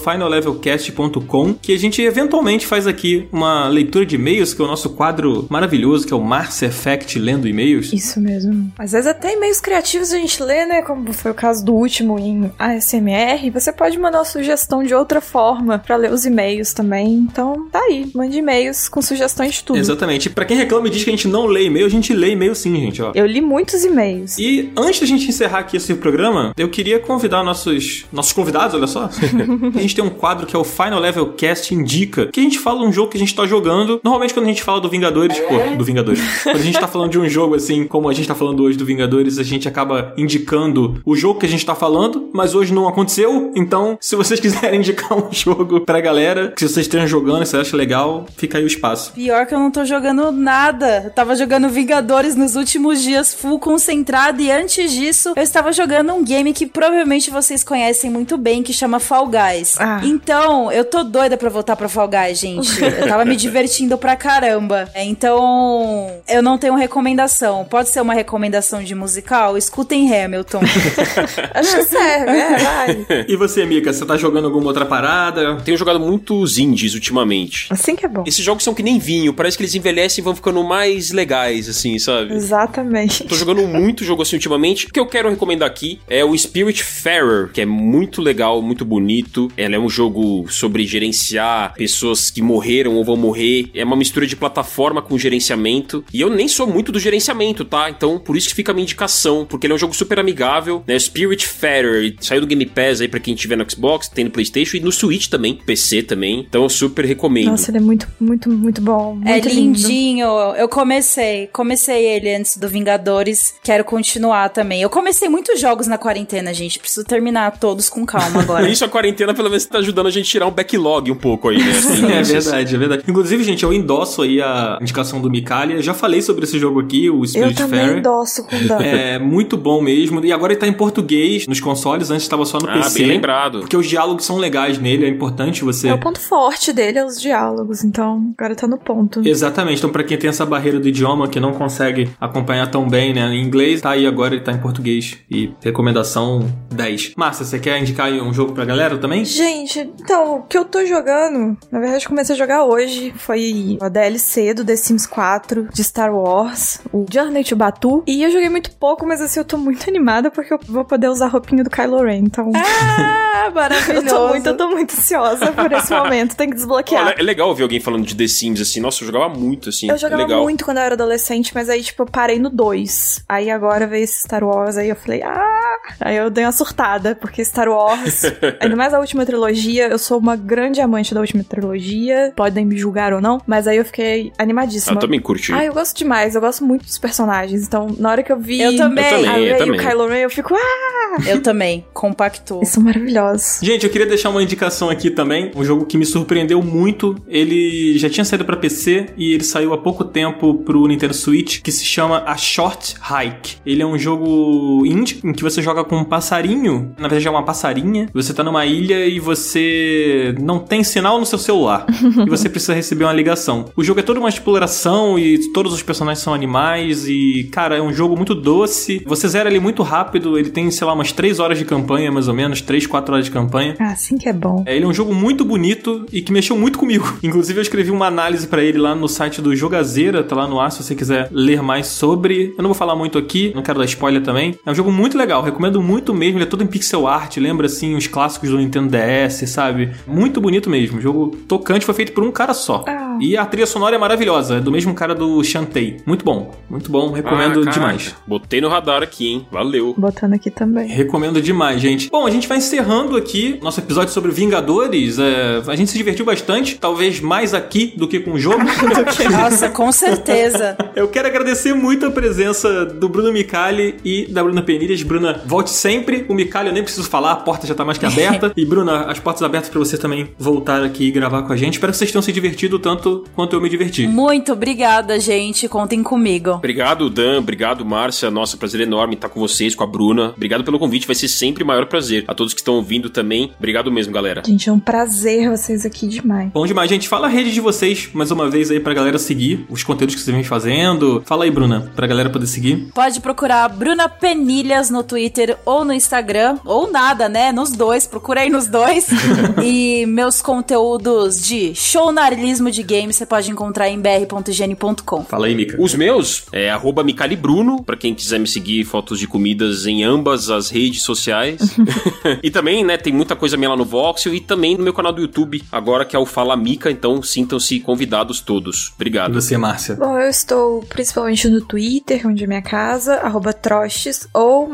finallevelcast.com que a gente eventualmente faz aqui uma leitura de e-mails, que é o nosso quadro maravilhoso, que é o Mars Effect lendo e-mails. Isso mesmo. Às vezes até e-mails criativos a gente lê, né? Como foi o caso do último em ASMR. Você pode mandar uma sugestão de outra forma pra ler os e-mails também. Então, tá aí. Mande e-mails com sugestões de tudo. Exatamente. Pra quem reclama e diz que a gente não lê e-mail, a gente lê e-mail sim, gente, ó. Eu li muitos e-mails. E antes da gente encerrar aqui esse programa, eu queria convidar nossos, nossos convidados, olha só. a gente tem um quadro que é o Final Level Cast Indica, que a gente fala um jogo que a gente tá jogando. Normalmente quando a gente fala do Vingadores, pô, do Vingadores. Quando a gente tá falando de um jogo assim, como a gente tá falando hoje do Vingadores, a gente acaba indicando o jogo que a gente tá falando, mas hoje não aconteceu. Então, se vocês quiserem indicar um jogo pra galera, que vocês estejam jogando, se você acha legal, fica aí o espaço. Pior que eu não tô jogando nada. Eu tava jogando Vingadores nos últimos dias, full concentrado, e antes disso, eu estava jogando um game que provavelmente vocês conhecem muito bem, que chama Fall Guys. Ah. Então, eu tô doida pra voltar pra Fall Guys, gente. Eu tava me divertindo pra caramba. É, Então, eu não tenho recomendação. Pode ser uma recomendação de musical? Escutem Hamilton. Acho que serve, é, vai. E você, Mika, você tá jogando alguma outra parada? Tenho jogado muitos indies ultimamente. Assim que é bom. Esses jogos são que nem vinho, parece que eles envelhecem e vão ficando mais legais, assim, sabe? Exatamente. Tô jogando muito jogo assim ultimamente. O que eu quero recomendar aqui é o Spirit Farer, que é muito legal, muito bonito. Ela é um jogo sobre gerenciar pessoas que morreram ou vão morrer. É uma mistura de plataforma com gerenciamento. E eu nem sou muito do gerenciamento, tá? Então, por isso que fica a minha indicação, porque ele é um jogo super amigável, né? Spirit Farer saiu do Game Pass aí pra quem tiver no Xbox, tem no PlayStation e no Switch também, PC também. Então, eu super recomendo. Nossa, ele é muito, muito, muito bom. Muito é lindo. lindinho. Eu comecei, comecei ele antes do Vingadores. Quero continuar também. Eu comecei muitos jogos na quarentena, gente. Preciso terminar todos com calma agora. Isso a quarentena pelo menos tá ajudando a gente a tirar um backlog um pouco aí, né? Assim, É esses- verdade, é verdade. Inclusive, gente, eu endosso aí a indicação do Mikalia. Já falei sobre esse jogo aqui, o Eu Spirit também Fair. endosso com o Dan. É muito bom mesmo. E agora ele tá em português nos consoles, antes estava só no Ah, PC. bem lembrado. Porque os diálogos são legais nele, é importante você. É o ponto forte dele, é os diálogos. Então, agora tá no ponto. Exatamente, então pra quem tem essa barreira do idioma, que não consegue acompanhar tão bem, né, em inglês, tá aí agora, ele tá em português. E recomendação 10. Márcia, você quer indicar aí um jogo pra galera também? Gente, então, o que eu tô jogando, na verdade eu comecei a jogar hoje, foi a DLC do The Sims 4 de Star Wars, o Journey to Batu. E eu joguei muito pouco, mas assim, eu tô muito animada porque eu vou poder usar a roupinha do Kylo Ren, então... ah, eu maravilhoso. tô muito, eu tô muito ansiosa por esse momento, tem que desbloquear. Olha, é legal ver alguém falando de The Sims assim. Nossa, eu jogava muito assim. Eu jogava é legal. muito quando eu era adolescente, mas aí, tipo, eu parei no 2. Aí agora veio esse Star Wars, aí eu falei, ah! Aí eu dei uma surtada, porque Star Wars, ainda mais a última trilogia, eu sou uma grande amante da última trilogia, podem me julgar ou não, mas aí eu fiquei Ah, animadíssima. eu também curti. Ah, eu gosto demais, eu gosto muito dos personagens, então na hora que eu vi Eu também. a Eu também, Rey eu e o. Kylo Ren, eu fico, ah! Eu também, compactou. Eles são maravilhosos. Gente, eu queria deixar uma indicação aqui também, um jogo que me surpreendeu muito. Ele já tinha saído pra PC e ele saiu há pouco tempo pro Nintendo Switch, que se chama A Short Hike. Ele é um jogo indie em que você joga com um passarinho, na verdade é uma passarinha. Você tá numa ilha e você não tem sinal no seu celular e você precisa receber uma ligação. O jogo é toda uma exploração e todos os personagens são animais e, cara, é um jogo muito doce. Você zera ele muito rápido, ele tem, sei lá, umas 3 horas de campanha, mais ou menos, 3, 4 horas de campanha. Ah, assim que é bom. É, ele é um jogo muito bonito e que mexeu muito comigo. Inclusive, eu escrevi uma análise pra ele lá no site do Jogazeira, tá lá no ar se você quiser ler mais sobre. Eu não vou falar muito aqui, não quero dar spoiler também. É um jogo muito legal, recomendo muito mesmo. Ele é todo em pixel art, lembra assim os clássicos do Nintendo DS, sabe? Muito bonito mesmo. O jogo tocante foi feito por um cara só. Ah, E a trilha sonora é maravilhosa, é do mesmo cara do Shantae. Muito bom, muito bom, recomendo Ah, demais. Botei no radar aqui, hein? Valeu. Botando aqui também. Recomendo demais, gente. Bom, a gente vai encerrando aqui nosso episódio sobre Vingadores. É, a gente se divertiu bastante, talvez mais aqui do que com o jogo. Nossa, com certeza. Eu quero agradecer muito a presença do Bruno Micali e da Bruna Penilhas. Bruna, volte sempre. O Micali eu nem preciso falar, a porta já tá mais que aberta. e Bruna, as portas abertas pra você também voltar aqui e gravar com a gente. Espero que vocês tenham se divertido tanto quanto eu me diverti. Muito obrigada, gente. Contem comigo. Obrigado, Dan. Obrigado, Márcia. Nossa, prazer enorme estar com vocês, com a Bruna. Obrigado pelo convite. Vai ser sempre o maior prazer. A todos que estão ouvindo também, obrigado mesmo, galera. Gente, é um prazer vocês aqui demais. Bom demais, gente. Fala a rede de vocês mais uma vez aí pra galera seguir os conteúdos que vocês vêm fazendo. Fala aí, Bruna, pra galera poder seguir. Pode procurar Bruna Penilhas no Twitter ou no Instagram, ou nada, né? Nos dois, procura aí nos dois. e meus conteúdos de shownarismo de games você pode encontrar em br.gene.com. Fala aí, Mica. Os meus é arroba Micali Bruno, pra quem quiser me seguir fotos de comidas em ambas as redes sociais. e também, né, tem muita coisa minha lá no Voxel e também no meu canal do YouTube, agora que é o Fala Mica, então sintam-se convidados todos. E Obrigado. você, Márcia? Bom, eu estou principalmente no Twitter, onde é minha casa, arroba Trostes ou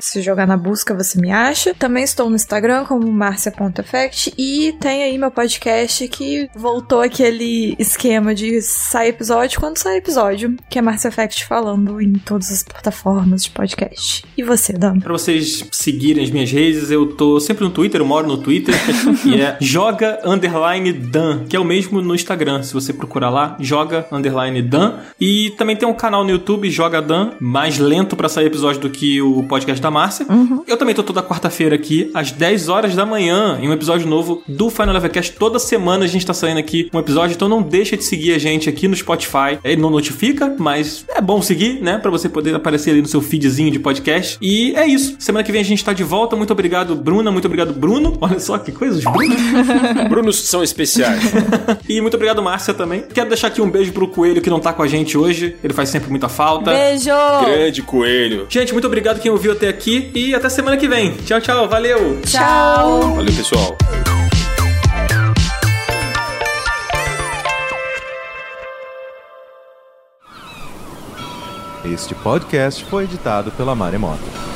Se jogar na busca, você me acha. Também estou no Instagram como Marcia.effect e tem aí meu podcast que voltou aquele esquema de sai episódio quando sai episódio, que é Marcia Fact falando em todas as plataformas de podcast. E você, Dan? Pra vocês seguirem as minhas redes, eu tô sempre no Twitter, eu moro no Twitter, e é joga underline Dan, que é o mesmo no Instagram. Se você procurar lá, joga underline Dan. E também tem um canal no YouTube, Joga Dan, mais lento pra sair episódio do que o podcast da Márcia. Eu também tô toda quarta-feira aqui, às 10 horas da manhã, em um episódio novo do Final Levelcast. Toda semana a gente tá saindo aqui um episódio, então não deixa de seguir a gente aqui no Spotify. Ele não notifica, mas é bom seguir, né? Pra você poder aparecer ali no seu feedzinho de podcast. E é isso. Semana que vem a gente tá de volta. Muito obrigado, Bruna. Muito obrigado, Bruno. Olha só que coisas, Bruno. Brunos são especiais. e muito obrigado, Márcia, também. Quero deixar aqui um beijo pro Coelho que não tá com a gente hoje. Ele faz sempre muita falta. Beijo! Grande coelho. Gente, muito obrigado quem ouviu até aqui e até semana que vem. Tchau, tchau. Valeu. Tchau! Valeu, pessoal. Este podcast foi editado pela Maremoto.